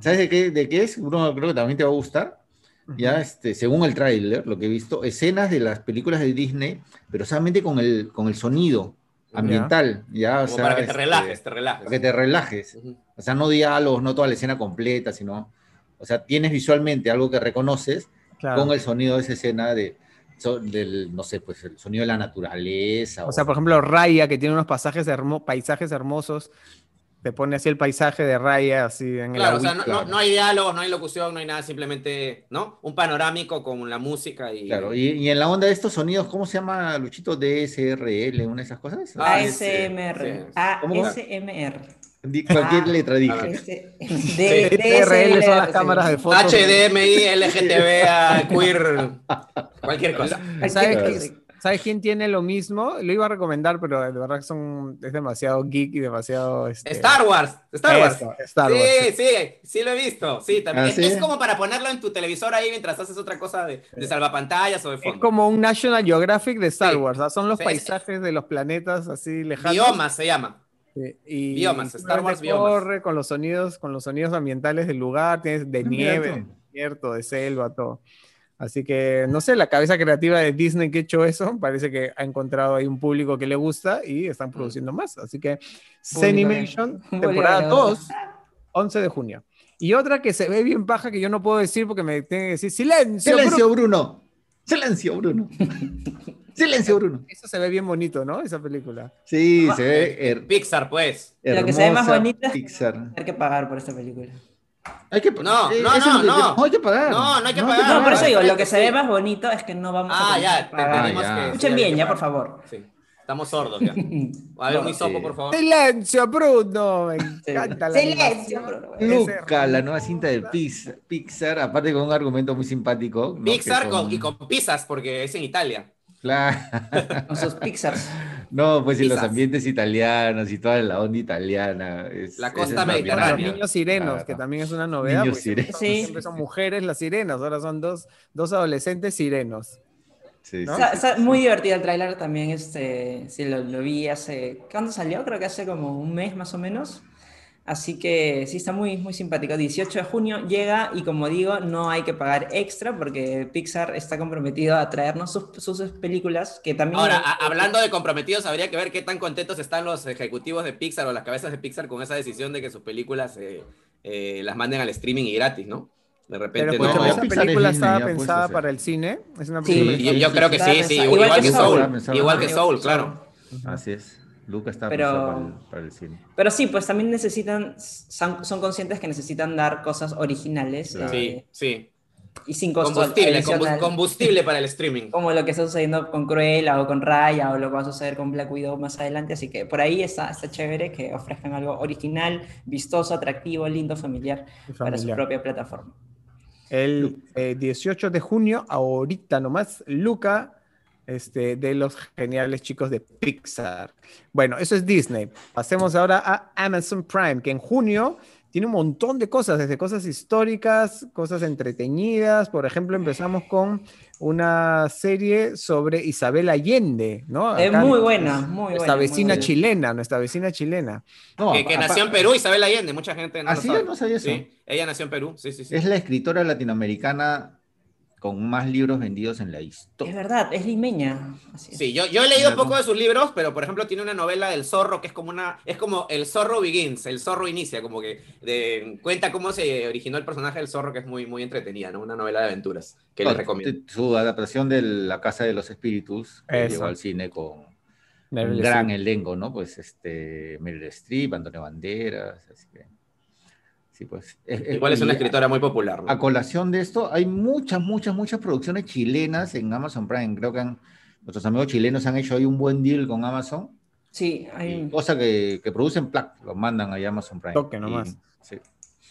¿Sabes de qué, de qué es? Bruno, creo que también te va a gustar. Ya, este, según el tráiler, lo que he visto, escenas de las películas de Disney, pero solamente con el, con el sonido ambiental, ya, o sea, para que te este, relajes, te relajes. para que te relajes. O sea, no diálogos, no toda la escena completa, sino, o sea, tienes visualmente algo que reconoces Claro. con el sonido de esa escena de, so- del, no sé, pues el sonido de la naturaleza. O sea, por ejemplo, Raya, que tiene unos pasajes hermo- paisajes hermosos, te pone así el paisaje de Raya, así en Claro, o el sea, no, no- no hay diálogos, no hay locución, no hay nada, simplemente, ¿no? Un panorámico con la música y... Claro, y, y en la onda de estos sonidos, ¿cómo se llama, Luchito? DSRL, una de esas cosas. Ah, ASMR. ¿Cómo? ASMR. Cualquier Ah, letra dije. DSRL son las cámaras de fotos. HDMI, LGTB, queer, cualquier cosa. Cualquier ¿Sabes, cosa. qué- ¿Sabes quién tiene lo mismo? Lo iba a recomendar, pero de verdad que son, es demasiado geek y demasiado... este, Star Wars, Star Wars. Eso, Star Wars. Sí, sí, sí lo he visto. Sí, también. ¿Ah, es, sí? es como para ponerlo en tu televisor ahí mientras haces otra cosa de, de salvapantallas o de Es fondo. como un National Geographic de Star Sí. Wars, son los Sí, paisajes de los planetas así lejanos. Biomas se llama. Sí, y Biomas, Star Wars simplemente biomas. corre con los sonidos, con los sonidos ambientales del lugar, tienes de Ah, nieve, de desierto, de selva, todo. Así que, no sé, la cabeza creativa de Disney que ha hecho eso, parece que ha encontrado ahí un público que le gusta y están produciendo más. Así que, Zenimation, Un temporada goleador. 2, 11 de junio. Y otra que se ve bien paja que yo no puedo decir porque me tiene que decir silencio. Silencio, Bruno". Bruno. Silencio, Bruno. Silencio, Bruno. Eso se ve bien bonito, ¿no? Esa película. Sí, se ve her- Pixar, pues. Lo que se ve más es- Pixar. Hay que pagar por esta película. Hay que, No, eh, no, no, que- no. hay que pagar. No, no hay que pagar. No, por eso digo, lo que se ve más bonito es que no vamos Ah, a ya, pagar. ya. que. Escuchen sí, bien, ya, por favor. Sí. Estamos sordos ya. A ver, un No, hisopo, sí. por favor. Silencio, Bruno. Me encanta la Silencio. Bruno. Luca, la nueva cinta de Pix- Pixar, aparte con un argumento muy simpático. ¿no? Pixar Que con- son- y con pizzas, porque es en Italia. Claro. Con sus Pixars. No, pues y los ambientes italianos y toda la onda italiana. es- La costa mediterránea. Los niños sirenos, Claro. que también es una novedad. Niños sirenos. son- Sí. Siempre son mujeres las sirenas, ahora son dos, dos adolescentes sirenos. Sí, ¿no? sí, sí. muy divertido el tráiler también, este, sí, lo, lo vi hace, ¿cuándo salió? Creo que hace como un mes más o menos. Así que sí, está muy, muy simpático. 18 de junio llega y como digo, no hay que pagar extra porque Pixar está comprometido a traernos sus, sus películas que también... Ahora, a- hablando de comprometidos, habría que ver qué tan contentos están los ejecutivos de Pixar o las cabezas de Pixar con esa decisión de que sus películas eh, eh, las manden al streaming y gratis, ¿no? De repente Pero no. escúchame, no, esa es película Disney, estaba pues, pensada para el cine. Es una Sí, película Y yo creo que sí, sí, Igual igual, que que Soul. Soul. Igual que Soul, claro. Así es. Lucas está Pero- para el, para el cine. Pero sí, pues también necesitan, son, son conscientes que necesitan dar cosas originales Claro. Sí, eh, sí. y sin costo Combustible, adicional. combustible para el streaming. como lo que está sucediendo con Cruella o con Raya o lo que va a suceder con Black Widow más adelante. Así que por ahí está, está chévere que ofrezcan algo original, vistoso, atractivo, lindo, familiar, Y para su familiar. propia plataforma. El eh, 18 de junio, ahorita nomás, Luca, este, de los geniales chicos de Pixar. Bueno, eso es Disney. Pasemos ahora a Amazon Prime, que en junio tiene un montón de cosas, desde cosas históricas, cosas entretenidas. Por ejemplo, empezamos con una serie sobre Isabel Allende, ¿no? Es Acá, muy buena, muy Nuestra buena. muy vecina buena. chilena, nuestra vecina chilena. No, Que, nació en Perú, Isabel Allende, mucha gente no ¿Ah, lo sí? sabe. No sabía eso. Sí, ella nació en Perú, sí, sí, sí. Es la escritora latinoamericana con más libros vendidos en la Es historia. verdad, es limeña. Así es. Sí, yo, yo he leído poco de sus libros, pero por ejemplo tiene una novela del zorro que es como una, es como el zorro begins, el zorro inicia, como que de- cuenta cómo se originó el personaje del zorro, que es muy, muy entretenida, ¿no? Una novela de aventuras que les recomiendo. Su adaptación de La Casa de los Espíritus, que llegó al cine con un gran elenco, ¿no? Pues este, Meryl Streep, Antonio Banderas, así que... Sí, pues. es- es- Igual es una escritora muy popular. ¿no? A colación de esto, hay muchas, muchas, muchas producciones chilenas en Amazon Prime. Creo que han- nuestros amigos chilenos han hecho ahí un buen deal con Amazon. Sí, hay cosa que, que producen, plac, lo mandan ahí a Amazon Prime. Toque Y- nomás. sí.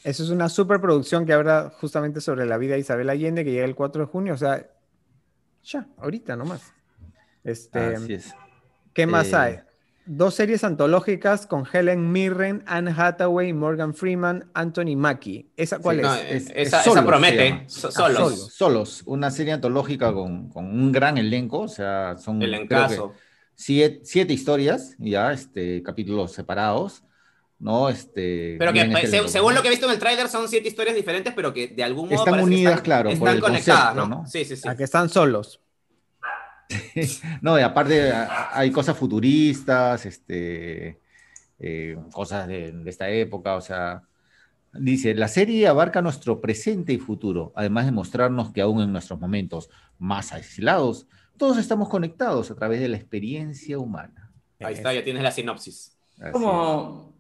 Eso es una superproducción que habla justamente sobre la vida de Isabel Allende, que llega el 4 de junio, o sea, ya, ahorita nomás. Este, Así es. ¿Qué más Eh, hay? Dos series antológicas con Helen Mirren, Anne Hathaway, Morgan Freeman, Anthony Mackie. ¿Esa cuál Sí, es? No, es- es- es esa, esa Solos se promete, llama. so- Ah, solos. Solos. Solos, una serie antológica con, con un gran elenco, o sea, son El creo que encaso. siete, siete historias, ya, este, capítulos separados, ¿no? Este, Pero que pues, este se- según lo que he visto en el tráiler son siete historias diferentes, pero que de algún modo Están parece que unidas, claro, por están el conectadas, concepto, ¿no? ¿no? Sí, sí, sí. A que están solos. No, y aparte a- hay cosas futuristas, este, eh, cosas de, de esta época, o sea, dice, la serie abarca nuestro presente y futuro, además de mostrarnos que aún en nuestros momentos más aislados, todos estamos conectados a través de la experiencia humana. Ahí está, ya tienes la sinopsis. Así como...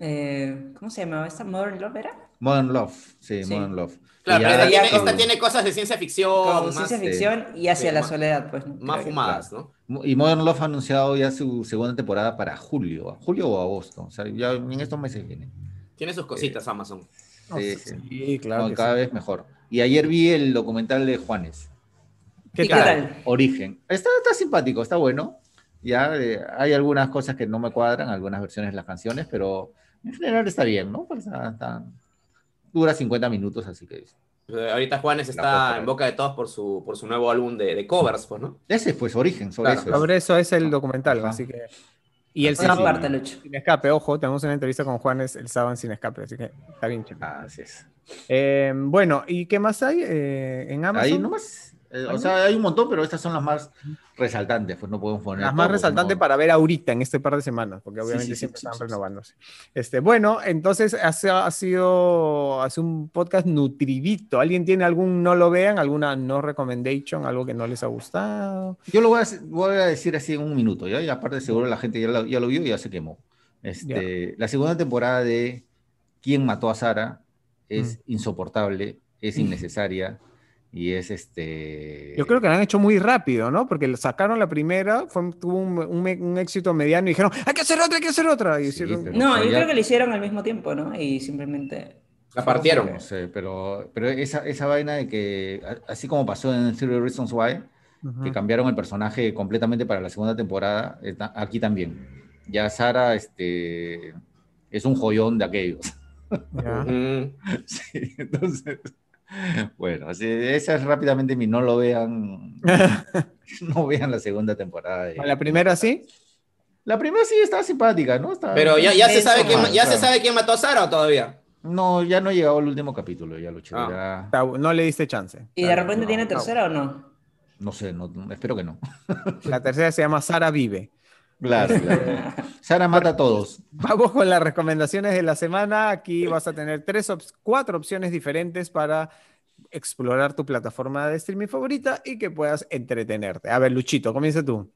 eh, ¿Cómo se llamaba esta? ¿Modern Love era? Modern Love, sí, Sí. Modern Love. Claro, pero esta tiene, con- esta tiene cosas de ciencia ficción, Con más, ciencia eh, ficción y hacia sí, la más- soledad, pues. ¿no? más fumadas, ¿no? Y Modern Love ha anunciado ya su segunda temporada para julio, julio o agosto, o sea, ya en estos meses viene. Tiene sus cositas Amazon. Oh, Sí, sí, sí. claro. No, cada sí. vez mejor. Y ayer vi el documental de Juanes, ¿Qué ¿Y tal? qué tal? Origen. Está, está simpático, está bueno. Ya eh, hay algunas cosas que no me cuadran, algunas versiones de las canciones, pero en general está bien, ¿no? Pues, está- está- dura 50 minutos, así que Ahorita Juanes está en boca de todos por su, por su nuevo álbum de, de covers, pues, ¿no? ese pues Origen, sobre Claro. eso. Sobre eso es el documental, Ajá. así que... Y el sí. sábado parte, Lucho. sin escape, ojo, tenemos una entrevista con Juanes el sábado en sin escape, así que está bien chévere. Ah, así es. Eh, bueno, ¿y qué más hay eh, en Amazon? Ahí nomás. Eh, o sea, hay un montón, pero estas son las más resaltantes, pues no podemos poner. Las más todo, resaltantes ¿no? para ver ahorita en este par de semanas, porque obviamente sí, sí, siempre sí, están renovándose. Este, bueno, entonces hace- ha sido hace un podcast nutrivito. ¿Alguien tiene algún no lo vean, alguna no recommendation, algo que no les ha gustado? Yo lo voy a, voy a decir así en un minuto, ¿ya? Y aparte seguro la gente ya lo, ya lo vio y ya se quemó. Este, La segunda temporada de ¿Quién mató a Sara? es insoportable, es innecesaria y es este... Yo creo que la han hecho muy rápido, ¿no? Porque sacaron la primera, fue, tuvo un, un- un éxito mediano y dijeron, hay que hacer otra, hay que hacer otra. Y Sí, hicieron- pero- No, pero yo ya- creo que lo hicieron al mismo tiempo, ¿no? Y simplemente... La partieron. No sé, pero, pero esa, esa vaina de que, así como pasó en Zero Reasons Why, Ujú. que cambiaron el personaje completamente para la segunda temporada, está- aquí también. Ya Sara este, es un joyón de aquellos. Sí, entonces, bueno, así, esa es rápidamente mi no lo vean, no vean la segunda temporada. de- La primera sí. La primera sí estaba simpática, ¿no? Estaba- Pero ya, ya, se sabe quién, ya se sabe quién mató a Sara o todavía. No, ya no he llegado al último capítulo, ya lo he hecho, Ah. ya- Está- No le diste chance. ¿Y de repente no, tiene no. tercera o no? no sé, no, espero que no. La tercera se llama Sara Vive. Claro, claro. Sara mata a todos. Vamos con las recomendaciones de la semana. Aquí vas a tener tres, op- cuatro opciones diferentes para explorar tu plataforma de streaming favorita y que puedas entretenerte. A ver, Luchito, comienza tú.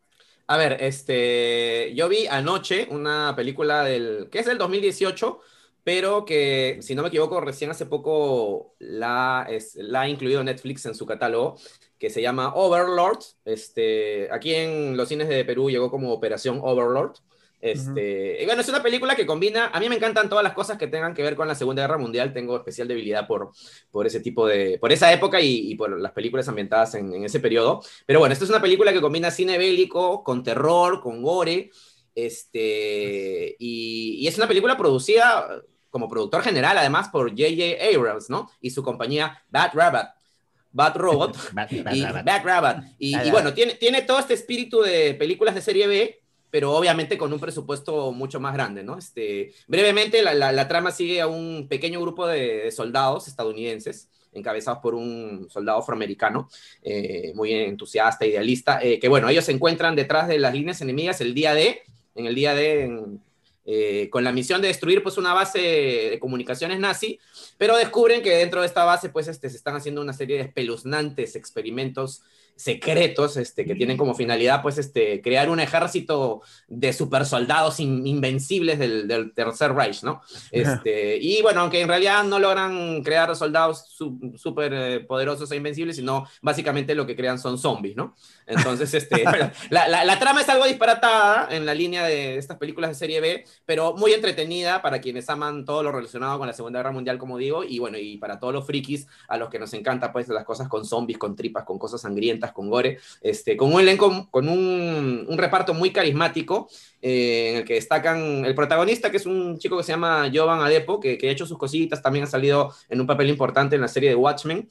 A ver, este, yo vi anoche una película del, que es del 2018, pero que, si no me equivoco, recién hace poco la, es, la ha incluido Netflix en su catálogo, que se llama Overlord. Este, aquí en los cines de Perú llegó como Operación Overlord. Este, y bueno, es una película que combina, a mí me encantan todas las cosas que tengan que ver con la Segunda Guerra Mundial, tengo especial debilidad por, por ese tipo de, por esa época y, y por las películas ambientadas en, en ese periodo. Pero bueno, esta es una película que combina cine bélico con terror, con gore, este, y, y es una película producida como productor general, además, por J.J. Abrams, ¿no? Y su compañía Bad Rabbit. Bad Robot y Bad Rabbit. Y, y bueno, tiene, tiene todo este espíritu de películas de serie B, pero obviamente con un presupuesto mucho más grande, ¿no? Este, brevemente, la, la- la trama sigue a un pequeño grupo de, de soldados estadounidenses encabezados por un soldado afroamericano, eh, muy entusiasta, idealista, eh, que bueno, ellos se encuentran detrás de las líneas enemigas el día de, en el día de, en- eh, con la misión de destruir pues una base de comunicaciones nazi, pero descubren que dentro de esta base pues este, se están haciendo una serie de espeluznantes experimentos secretos este, que tienen como finalidad pues este, crear un ejército de super soldados invencibles del, del Tercer Reich, ¿no? Este, y bueno, aunque en realidad no logran crear soldados súper eh, poderosos e invencibles, sino básicamente lo que crean son zombies, ¿no? Entonces, este, la, la, la, trama es algo disparatada en la línea de estas películas de serie B, pero muy entretenida para quienes aman todo lo relacionado con la Segunda Guerra Mundial, como digo, y bueno, y para todos los frikis a los que nos encanta pues las cosas con zombies, con tripas, con cosas sangrientas, con gore, este, con un elenco, con un, un reparto muy carismático, eh, en el que destacan el protagonista, que es un chico que se llama Jovan Adepo, que, que ha hecho sus cositas, también ha salido en un papel importante en la serie de Watchmen,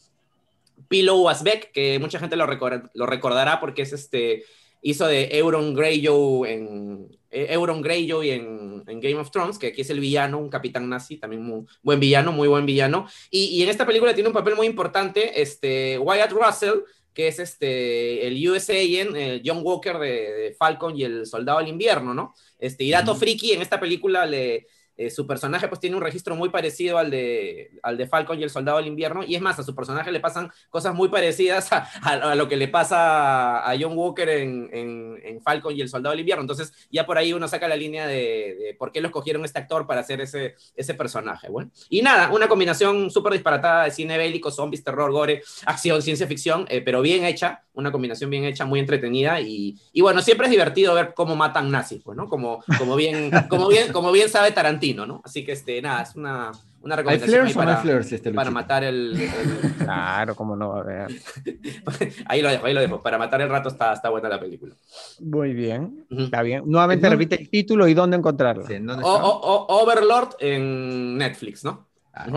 Pilo Asbeck, que mucha gente lo, record lo recordará porque es este, hizo de Euron Greyjoy en, Euron Greyjoy en, en, Game of Thrones, que aquí es el villano, un capitán nazi, también muy buen villano, muy buen villano. Y, y en esta película tiene un papel muy importante, este, Wyatt Russell, que es este, el US Agent, eh, John Walker de, de, Falcon y el Soldado del Invierno, ¿no? Este, y dato uh -huh. friki, en esta película le, eh, su personaje pues tiene un registro muy parecido al de, al de Falcon y el Soldado del Invierno, y es más, a su personaje le pasan cosas muy parecidas a, lo que le pasa a John Walker en, en, Falcon y el Soldado del Invierno, entonces ya por ahí uno saca la línea de, de por qué lo escogieron este actor para hacer ese, ese personaje, bueno. Y nada, una combinación súper disparatada de cine bélico, zombies, terror, gore, acción, ciencia ficción, eh, pero bien hecha, una combinación bien hecha, muy entretenida, y, y bueno, siempre es divertido ver cómo matan nazis, pues, ¿no? Como, como, bien, como, bien, como bien sabe Tarantino, ¿no? Así que, este, nada, es una, una recomendación para, flares, este para matar el, el... Claro, cómo no, a ver. ahí lo dejo, ahí lo dejo. Para matar el rato está, está buena la película. Muy bien, uh -huh. está bien. Nuevamente no, repite el título y dónde encontrarlo. Sí, ¿dónde o, o, Overlord en Netflix, ¿no? Ah,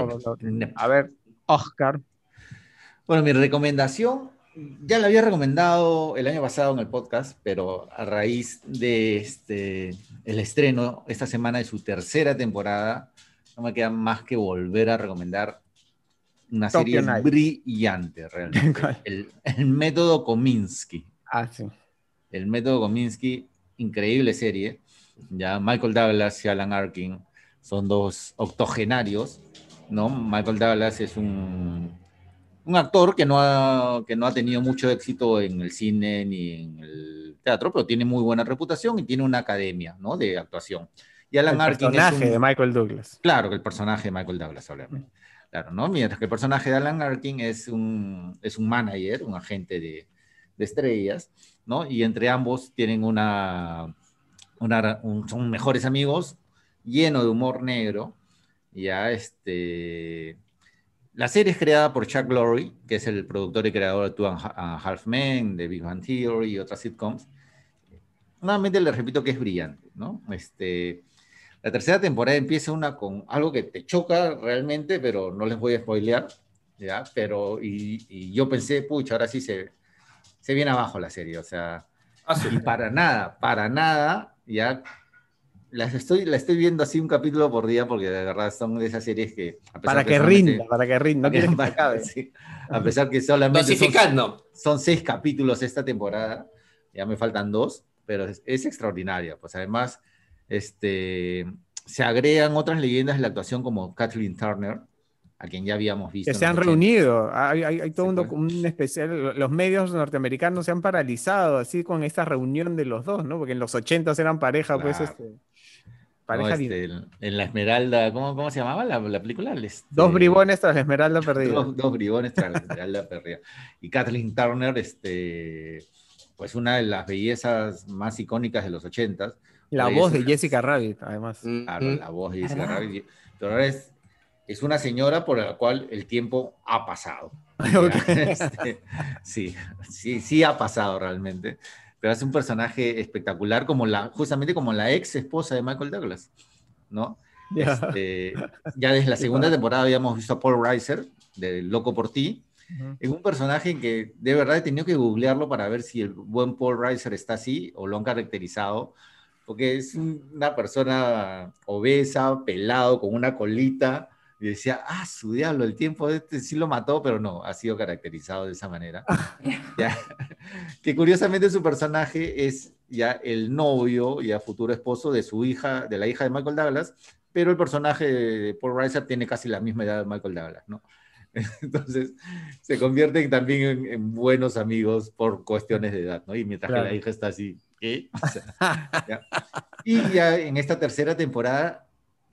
a ver, Oscar. Bueno, mi recomendación ya la había recomendado el año pasado en el podcast, pero a raíz de este, el estreno esta semana de su tercera temporada, no me queda más que volver a recomendar una Tokyo serie Night. brillante realmente. el, el, método Kominsky. Ah, sí. El método Kominsky, increíble serie. Ya Michael Douglas y Alan Arkin son dos octogenarios, ¿no? Michael Douglas es un un actor que no, ha, que no ha tenido mucho éxito en el cine ni en el teatro, pero tiene muy buena reputación y tiene una academia ¿no? de actuación. Y Alan el Arkin personaje es un, de Michael Douglas. Claro, que el personaje de Michael Douglas, obviamente. Claro, ¿no? Mientras que el personaje de Alan Arkin es un, es un manager, un agente de, de estrellas, ¿no? Y entre ambos tienen una, una un, son mejores amigos, lleno de humor negro, ya este la serie es creada por Chuck Lorre, que es el productor y creador de Two and a Half Men, de Big Bang Theory y otras sitcoms. Nuevamente le repito que es brillante, ¿no? Este, la tercera temporada empieza una con algo que te choca realmente, pero no les voy a spoilear, ¿ya? Pero, y, y yo pensé, pucha, ahora sí se, se viene abajo la serie, o sea, Ah, sí. y para nada, para nada, ya las estoy, la estoy viendo así un capítulo por día porque de verdad son de esas series que... a pesar Para que rinda, para que rinda. No que para- acabe. sí, a pesar que solamente son, son seis capítulos esta temporada, ya me faltan dos, pero es, es extraordinaria. Pues además, este, se agregan otras leyendas de la actuación como Kathleen Turner, a quien ya habíamos visto. Que se han los 80. reunido. Hay, hay- hay todo Sí, un, un especial. Los medios norteamericanos se han paralizado así con esta reunión de los dos, ¿no? Porque en los 80 eran pareja, pues, Claro. Este, ¿no? pareja Este, en- La Esmeralda, ¿cómo, cómo se llamaba la, la película? Este, Dos bribones tras la esmeralda perdida. Dos, dos bribones tras la Esmeralda perdida. Y Kathleen Turner, este, pues una de las bellezas más icónicas de los ochentas. La Ahí voz de una- Jessica Rabbit, además. Claro, mm. la voz de Jessica ¿Verdad? Rabbit. Pero ahora es, es una señora por la cual el tiempo ha pasado. Ok. Este, sí, sí, sí ha pasado realmente. Pero es un personaje espectacular, como la, justamente como la ex esposa de Michael Douglas, ¿no? Ya. Este, ya desde la segunda temporada habíamos visto a Paul Reiser, de Loco por Ti, Ujú. en un personaje que de verdad he tenido que googlearlo para ver si el buen Paul Reiser está así o lo han caracterizado, porque es un- una persona obesa, pelado, con una colita, Y decía, ah, su diablo, el tiempo de este sí lo mató, pero no, ha sido caracterizado de esa manera. Ya. Que curiosamente su personaje es ya el novio, ya futuro esposo de su hija, de la hija de Michael Douglas, pero el personaje de Paul Reiser tiene casi la misma edad de Michael Douglas, ¿no? Entonces se convierten también en, en buenos amigos por cuestiones de edad, ¿no? Y mientras Claro. que la hija está así, ¿qué? O sea, ya. Y ya en esta tercera temporada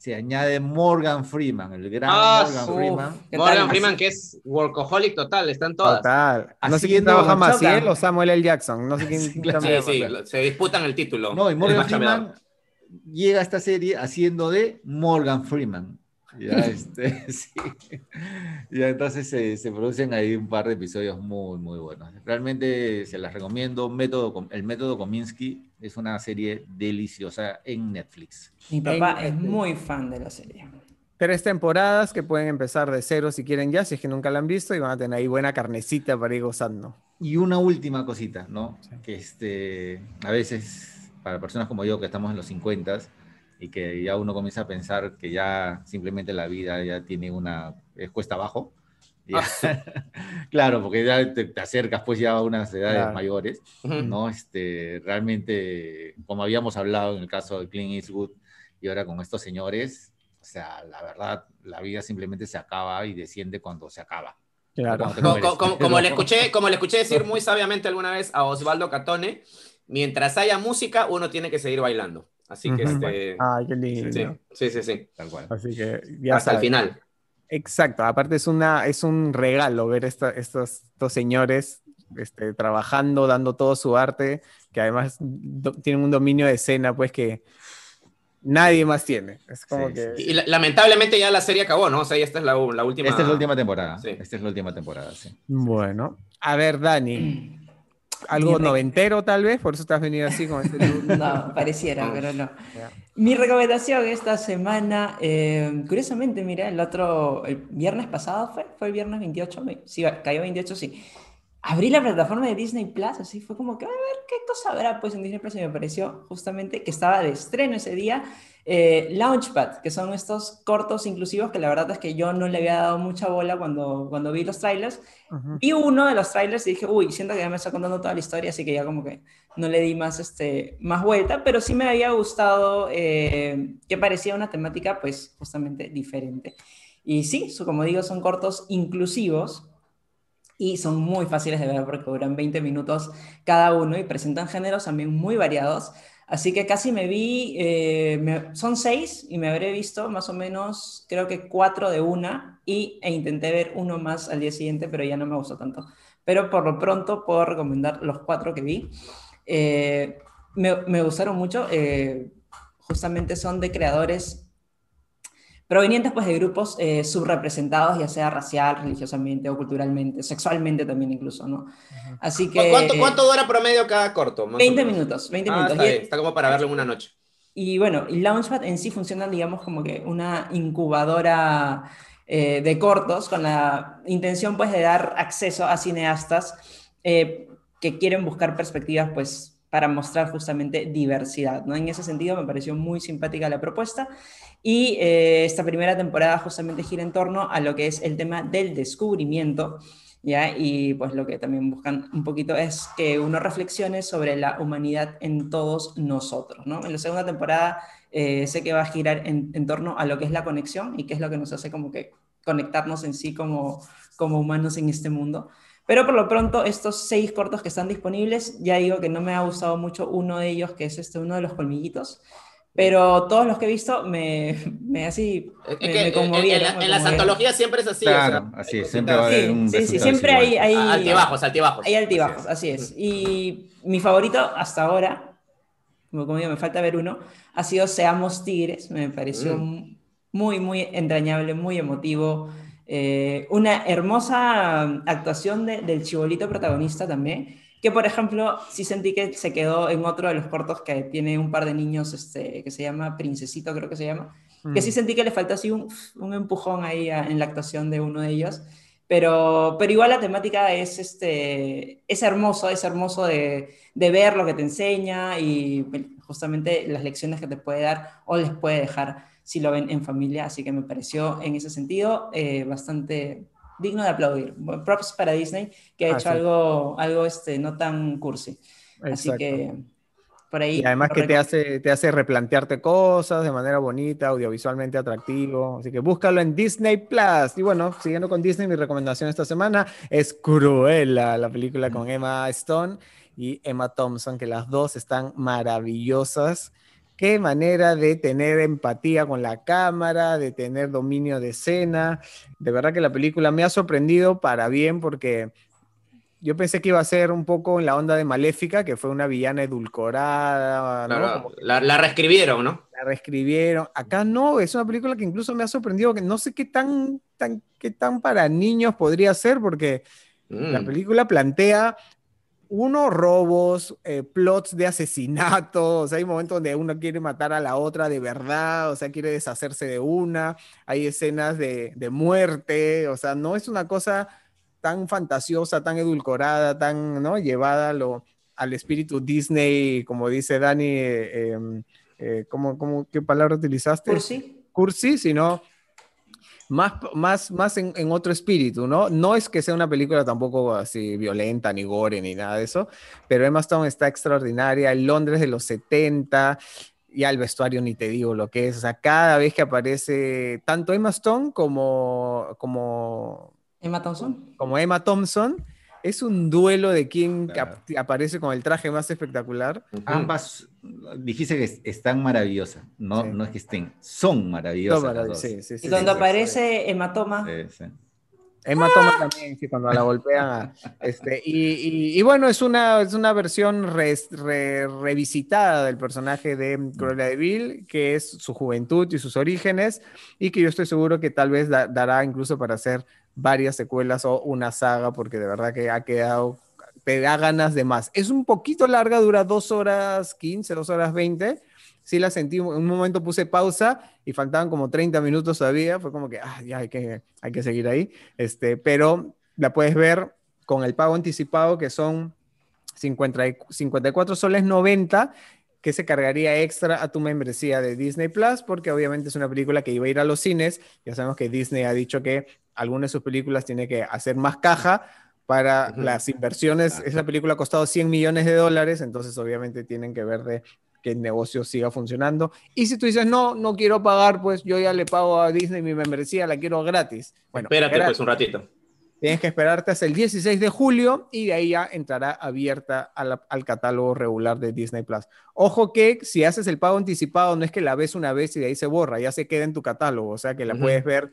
se añade Morgan Freeman, el gran Ah, Morgan uf. Freeman. ¿Qué Morgan? Freeman, que es workaholic total, están todas. Total. No sé quién trabaja más, si Choca. él o Samuel L. Jackson. No sé quién. Sí, sí, se disputan el título. No, y Morgan. Freeman llega a esta serie haciendo de Morgan Freeman. Ya, este, sí. Ya, entonces se, se producen ahí un par de episodios muy, muy buenos. Realmente se las recomiendo. Método, el método Kominsky es una serie deliciosa en Netflix. Mi papá En- es muy fan de la serie. Tres temporadas que pueden empezar de cero si quieren ya, si es que nunca la han visto, y van a tener ahí buena carnecita para ir gozando. Y una última cosita, ¿no? Sí. Que este, a veces, para personas como yo que estamos en los 50 y que ya uno comienza a pensar que ya simplemente la vida ya tiene una, es cuesta abajo. Ya. claro, porque ya te, te acercas pues ya a unas edades Claro. mayores. ¿no? Este, realmente, como habíamos hablado en el caso de Clint Eastwood y ahora con estos señores, o sea, la verdad, la vida simplemente se acaba y desciende cuando se acaba. Claro. Cuando te Co- mueres. co- como, como le escuché, como le escuché decir muy sabiamente alguna vez a Osvaldo Catone, mientras haya música, uno tiene que seguir bailando. Así que Ujú. este. Ay, qué lindo. Sí, sí, sí, sí. Tal cual. Así que ya Hasta el saben. final. Exacto, aparte es, una, es un regalo ver esta- estos, estos señores este, trabajando, dando todo su arte, que además do- tienen un dominio de escena pues que nadie más tiene. Es como Sí, que... Y la- lamentablemente ya la serie acabó, ¿no? O sea, ya esta es la, la última. Esta es la última temporada. Sí. Esta es la última temporada, sí. Bueno, a ver Dani, algo noventero tal vez, por eso te has venido así con este. No, pareciera, No. pero no. Ya. Mi recomendación esta semana, eh, curiosamente, mira, el otro, el viernes pasado fue, fue el viernes 28, me- sí, cayó 28, sí. Abrí la plataforma de Disney Plus, así fue como que, a ver, ¿qué cosa habrá pues en Disney Plus? Y me pareció justamente que estaba de estreno ese día eh, Launchpad, que son estos cortos inclusivos que la verdad es que yo no le había dado mucha bola cuando, cuando vi los trailers. Ujú. Vi uno de los trailers y dije, uy, siento que ya me está contando toda la historia, así que ya como que no le di más, este, más vuelta, pero sí me había gustado eh, que parecía una temática pues justamente diferente. Y sí, so- como digo, son cortos inclusivos y son muy fáciles de ver porque duran 20 minutos cada uno y presentan géneros también muy variados. Así que casi me vi, eh, son seis y me habré visto más o menos, creo que cuatro de una y, e intenté ver uno más al día siguiente, pero ya no me gustó tanto. Pero por lo pronto puedo recomendar los cuatro que vi. Eh, me, me gustaron mucho, eh, justamente son de creadores provenientes pues de grupos eh, subrepresentados, ya sea racial, religiosamente o culturalmente, sexualmente también incluso, ¿no? Así que... ¿Cuánto, ¿Cuánto dura promedio cada corto? más o 20 menos? minutos, 20 Ah, minutos. está, Y- está como para verlo en una noche. y bueno, y Launchpad en sí funciona, digamos, como que una incubadora eh, de cortos con la intención, pues, de dar acceso a cineastas eh, que quieren buscar perspectivas, pues, para mostrar justamente diversidad, ¿no? En ese sentido me pareció muy simpática la propuesta y eh, esta primera temporada justamente gira en torno a lo que es el tema del descubrimiento, ¿ya? Y pues lo que también buscan un poquito es que uno reflexione sobre la humanidad en todos nosotros, ¿no? En la segunda temporada eh, sé que va a girar en, en torno a lo que es la conexión y qué es lo que nos hace como que conectarnos en sí como, como humanos en este mundo. Pero por lo pronto, estos seis cortos que están disponibles, ya digo que no me ha gustado mucho uno de ellos, que es este, uno de los colmillitos. Pero todos los que he visto me, me así Es me, que me en- conmovieron. en, me en las antologías siempre es así. Claro, o sea, así es, siempre va a haber un Sí, sí, sí, siempre hay, hay, Ah, altibajos, altibajos. hay altibajos, es. así es. Y mi favorito hasta ahora, como como digo, me falta ver uno, ha sido Seamos Tigres. Me pareció Mm. muy, muy entrañable, muy emotivo. Eh, una hermosa actuación de- del chibolito protagonista también, que por ejemplo, sí sentí que se quedó en otro de los cortos que tiene un par de niños, este, que se llama Princesito, creo que se llama, que sí sentí que le faltó así un, un empujón ahí a- en la actuación de uno de ellos. Pero, pero igual la temática es, este, es hermoso, es hermoso de, de ver lo que te enseña y justamente las lecciones que te puede dar o les puede dejar si lo ven en familia, así que me pareció en ese sentido eh, bastante digno de aplaudir. Props para Disney, que ha Ah, hecho sí. algo, algo este, no tan cursi. Así Exacto. que por ahí... Y además que te hace, te hace replantearte cosas de manera bonita, audiovisualmente atractivo. Así que búscalo en Disney Plus. Y bueno, siguiendo con Disney, mi recomendación esta semana es Cruella, la película con Emma Stone y Emma Thompson, que las dos están maravillosas. Qué manera de tener empatía con la cámara, de tener dominio de escena. De verdad que la película me ha sorprendido para bien porque yo pensé que iba a ser un poco en la onda de Maléfica, que fue una villana edulcorada, la, la reescribieron, ¿no? la reescribieron. Acá no, es una película que incluso me ha sorprendido, que no sé qué tan, tan, qué tan para niños podría ser, porque la Mm. película plantea uno, robos, eh, plots de asesinato, o sea, hay momentos donde uno quiere matar a la otra de verdad, o sea, quiere deshacerse de una, hay escenas de, de muerte, o sea, no es una cosa tan fantasiosa, tan edulcorada, tan, ¿no? Llevada a lo, al espíritu Disney, como dice Dani, eh, em, eh, ¿cómo- cómo- qué palabra utilizaste? Cursi. cursi, sino más, más, más en, en otro espíritu, ¿no? No es que sea una película tampoco así violenta, ni gore, ni nada de eso, pero Emma Stone está extraordinaria, el Londres de los 70, ya el vestuario ni te digo lo que es, o sea, cada vez que aparece tanto Emma Stone como, como, Emma Thompson. como Emma Thompson, es un duelo de quién Claro. ap- aparece con el traje más espectacular. Ambas, dijiste que es- están maravillosas. No, Sí. no es que estén, son maravillosas. Las dos. sí, sí, sí, Y cuando sí, sí. aparece hematoma, Sí, sí. Emma Thompson también, sí, cuando la golpean. a- este, y, y- y bueno, es una, es una versión res- re- revisitada del personaje de Cruella de Vil, que es su juventud y sus orígenes, y que yo estoy seguro que tal vez da- dará incluso para hacer varias secuelas o una saga, porque de verdad que ha quedado, te da ganas de más. Es un poquito larga, dura dos horas 15, dos horas 20. Sí la sentí, en un momento puse pausa y faltaban como 30 minutos todavía, fue como que, hay que, hay que seguir ahí, este, pero la puedes ver con el pago anticipado que son 50 y- 54 soles 90 que se cargaría extra a tu membresía de Disney Plus, porque obviamente es una película que iba a ir a los cines. Ya sabemos que Disney ha dicho que algunas de sus películas tiene que hacer más caja para Ujú. las inversiones. Ah. Esa película ha costado 100 millones de dólares, entonces obviamente tienen que ver de que el negocio siga funcionando. Y si tú dices, no, no quiero pagar, pues yo ya le pago a Disney mi membresía, la quiero gratis. Bueno, Espérate espera- pues un ratito. Tienes que esperarte hasta el 16 de julio y de ahí ya entrará abierta la- al catálogo regular de Disney Plus. Ojo que si haces el pago anticipado, no es que la ves una vez y de ahí se borra, ya se queda en tu catálogo, o sea que la Ujú. puedes ver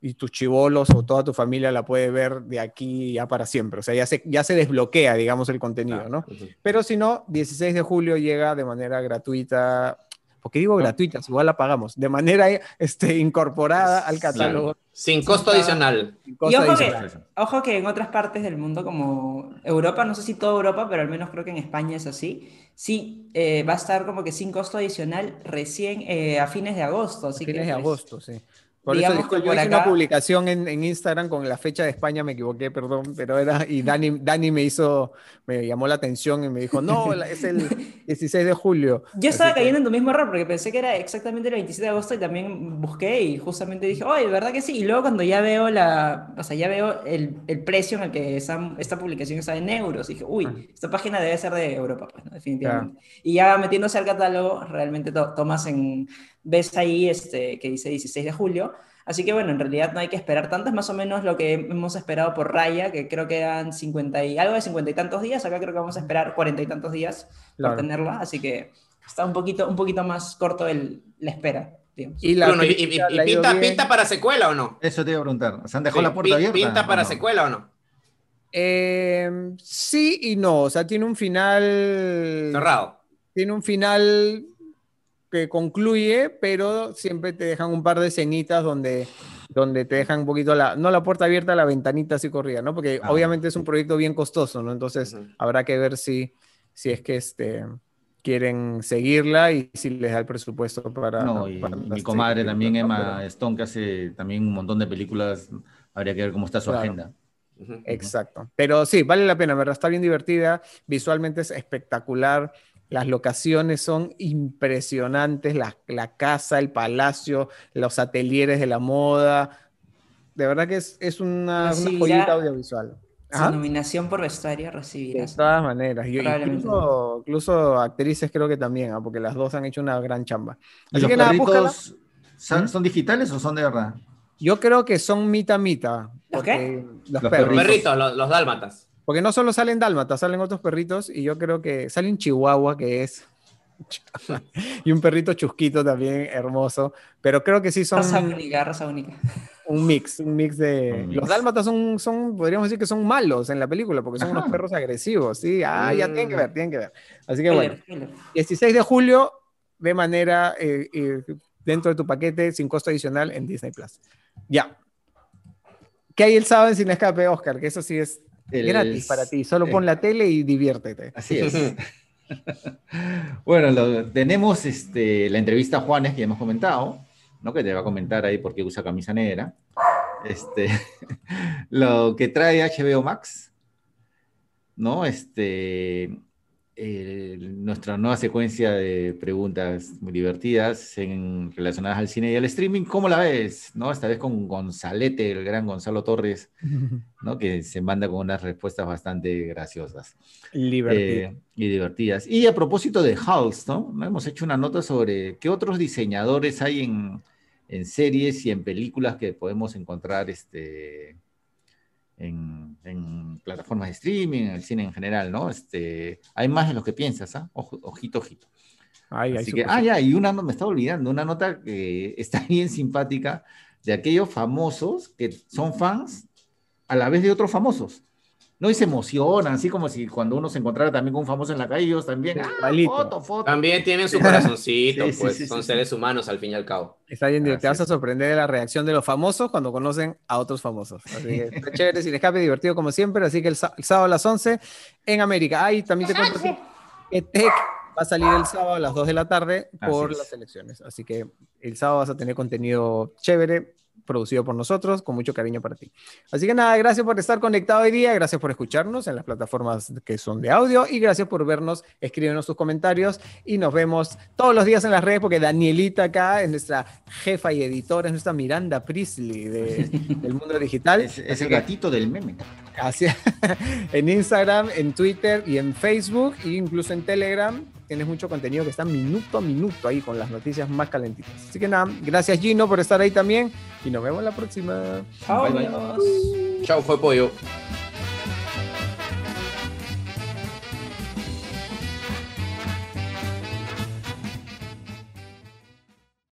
y tus chivolos o toda tu familia la puede ver de aquí ya para siempre. O sea, ya se, ya se desbloquea, digamos, el contenido, ¿no? Ujú. Pero si no, 16 de julio llega de manera gratuita. ¿Por qué digo ¿No? gratuita? Igual la pagamos. De manera este, incorporada al catálogo. Sin costo adicional. sin Y costo ojo que, adicional. ojo que en otras partes del mundo como Europa, no sé si toda Europa, pero al menos creo que en España es así, sí eh, va a estar como que sin costo adicional recién eh, a fines de agosto. Así fines que, de agosto, sí. Por digamos eso que disculpa, yo por hice una acá- publicación en, en Instagram con la fecha de España, me equivoqué, perdón, pero era, y Dani, Dani me hizo, me llamó la atención y me dijo, no, es el 16 de julio. Yo estaba Así que- cayendo en tu mismo error porque pensé que era exactamente el 27 de agosto y también busqué y justamente dije, oye, ¿verdad que sí? Y luego cuando ya veo la, o sea, ya veo el, el precio en el que esa- esta publicación está en euros, dije, uy, Ah. esta página debe ser de Europa, pues, ¿no? definitivamente. Y ya metiéndose al catálogo, realmente to- tomas en, ves ahí este, que dice 16 de julio. Así que bueno, en realidad no hay que esperar tanto, es más o menos lo que hemos esperado por Raya, que creo que eran 50 y algo de 50 y tantos días, acá creo que vamos a esperar 40 y tantos días Claro. por tenerla, así que está un poquito, un poquito más corto el, la espera, digamos. Y la Bruno, ¿y, y- y pinta, pinta para secuela o no? Eso te iba a preguntar. ¿Se han dejado Sí, la puerta abierta? ¿Pinta para ¿O no? secuela o no? Eh, sí y no, o sea, tiene un final... Cerrado. Tiene un final que concluye, pero siempre te dejan un par de escenitas donde, donde te dejan un poquito la, no la puerta abierta, la ventanita así corrida, ¿no? Porque Ah. obviamente es un proyecto bien costoso, ¿no? Entonces habrá que ver si, si es que este, quieren seguirla y si les da el presupuesto para... No, y para mi comadre también. Emma Pero- Stone, que hace también un montón de películas. Habría que ver cómo está su Claro. agenda. Exacto. Pero sí, vale la pena, ¿verdad? Está bien divertida, visualmente es espectacular. Las locaciones son impresionantes, la, la casa, el palacio, los atelieres de la moda. De verdad que es, es una, una Recibirá- joyita audiovisual. Su nominación por vestuario De recibirás. todas maneras. Yo- incluso, incluso actrices creo que también, ¿ah? porque las dos han hecho una gran chamba. ¿Y Así los que nada, perritos son, ¿Mm? son digitales o son de verdad? Yo creo que son mitad mitad. ¿Los porque- Los, Los perros. Los perritos, los, los dálmatas. Porque no solo salen dálmatas, salen otros perritos y yo creo que sale un chihuahua que es... y un perrito chusquito también hermoso, pero creo que sí son Raza única, raza única. un mix, un mix de... Un mix. Los dálmatas son, son, podríamos decir que son malos en la película, porque son Ajá. unos perros agresivos, ¿sí? Ah, ya tienen que ver, tienen que ver. Así que bueno, Spoiler, spoiler. 16 de julio, de manera eh, eh, dentro de tu paquete, sin costo adicional en Disney Plus. Ya. ¿Qué hay el sábado en Sin Escape, Oscar? Que eso sí es El- gratis para ti. Solo eh, pon la tele y diviértete. Así es. bueno, lo- tenemos este, la entrevista a Juanes que ya hemos comentado, ¿no? que te va a comentar ahí por qué usa camisa negra. Este, lo que trae HBO Max, ¿no? Este, el- nuestra nueva secuencia de preguntas muy divertidas en- relacionadas al cine y al streaming. ¿Cómo la ves? ¿No? Esta vez con Gonzalete, el gran Gonzalo Torres, ¿no? que se manda con unas respuestas bastante graciosas. Eh, y divertidas. Y a propósito de Hulk, ¿no? ¿no? Hemos hecho una nota sobre qué otros diseñadores hay en, en series y en películas que podemos encontrar este, en, en plataformas de streaming, en el cine en general, ¿no? Este, hay más de lo que piensas, ¿ah? Ojo- ojito, ojito. Ay, Así que, ah, ya, y una, me estaba olvidando, una nota que está bien simpática de aquellos famosos que son fans a la vez de otros famosos. ¿No? Y se emocionan, así como si cuando uno se encontrara también con un famoso en la calle, ellos también, ah, foto, foto. También tienen su corazoncito, Sí, pues sí, son sí, seres humanos al fin y al cabo. Está bien, te Así vas a sorprender de la reacción de los famosos cuando conocen a otros famosos. Así que está chévere, sin escape, divertido como siempre. Así que el, el sábado a las 11 en América. Ahí también te cuento que- que Tech va a salir el sábado a las 2 de la tarde por las elecciones. Así que el sábado vas a tener contenido chévere, producido por nosotros, con mucho cariño para ti. Así que nada, gracias por estar conectado hoy día, gracias por escucharnos en las plataformas que son de audio y gracias por vernos, escríbenos sus comentarios y nos vemos todos los días en las redes porque Danielita acá es nuestra jefa y editora, es nuestra Miranda Priestley de- del mundo digital. Es, es el gatito del meme. Así, en Instagram, en Twitter y en Facebook e incluso en Telegram tienes mucho contenido que está minuto a minuto ahí con las noticias más calentitas. Así que nada, gracias Gino por estar ahí también y nos vemos la próxima. Chao. Chao, fue pollo.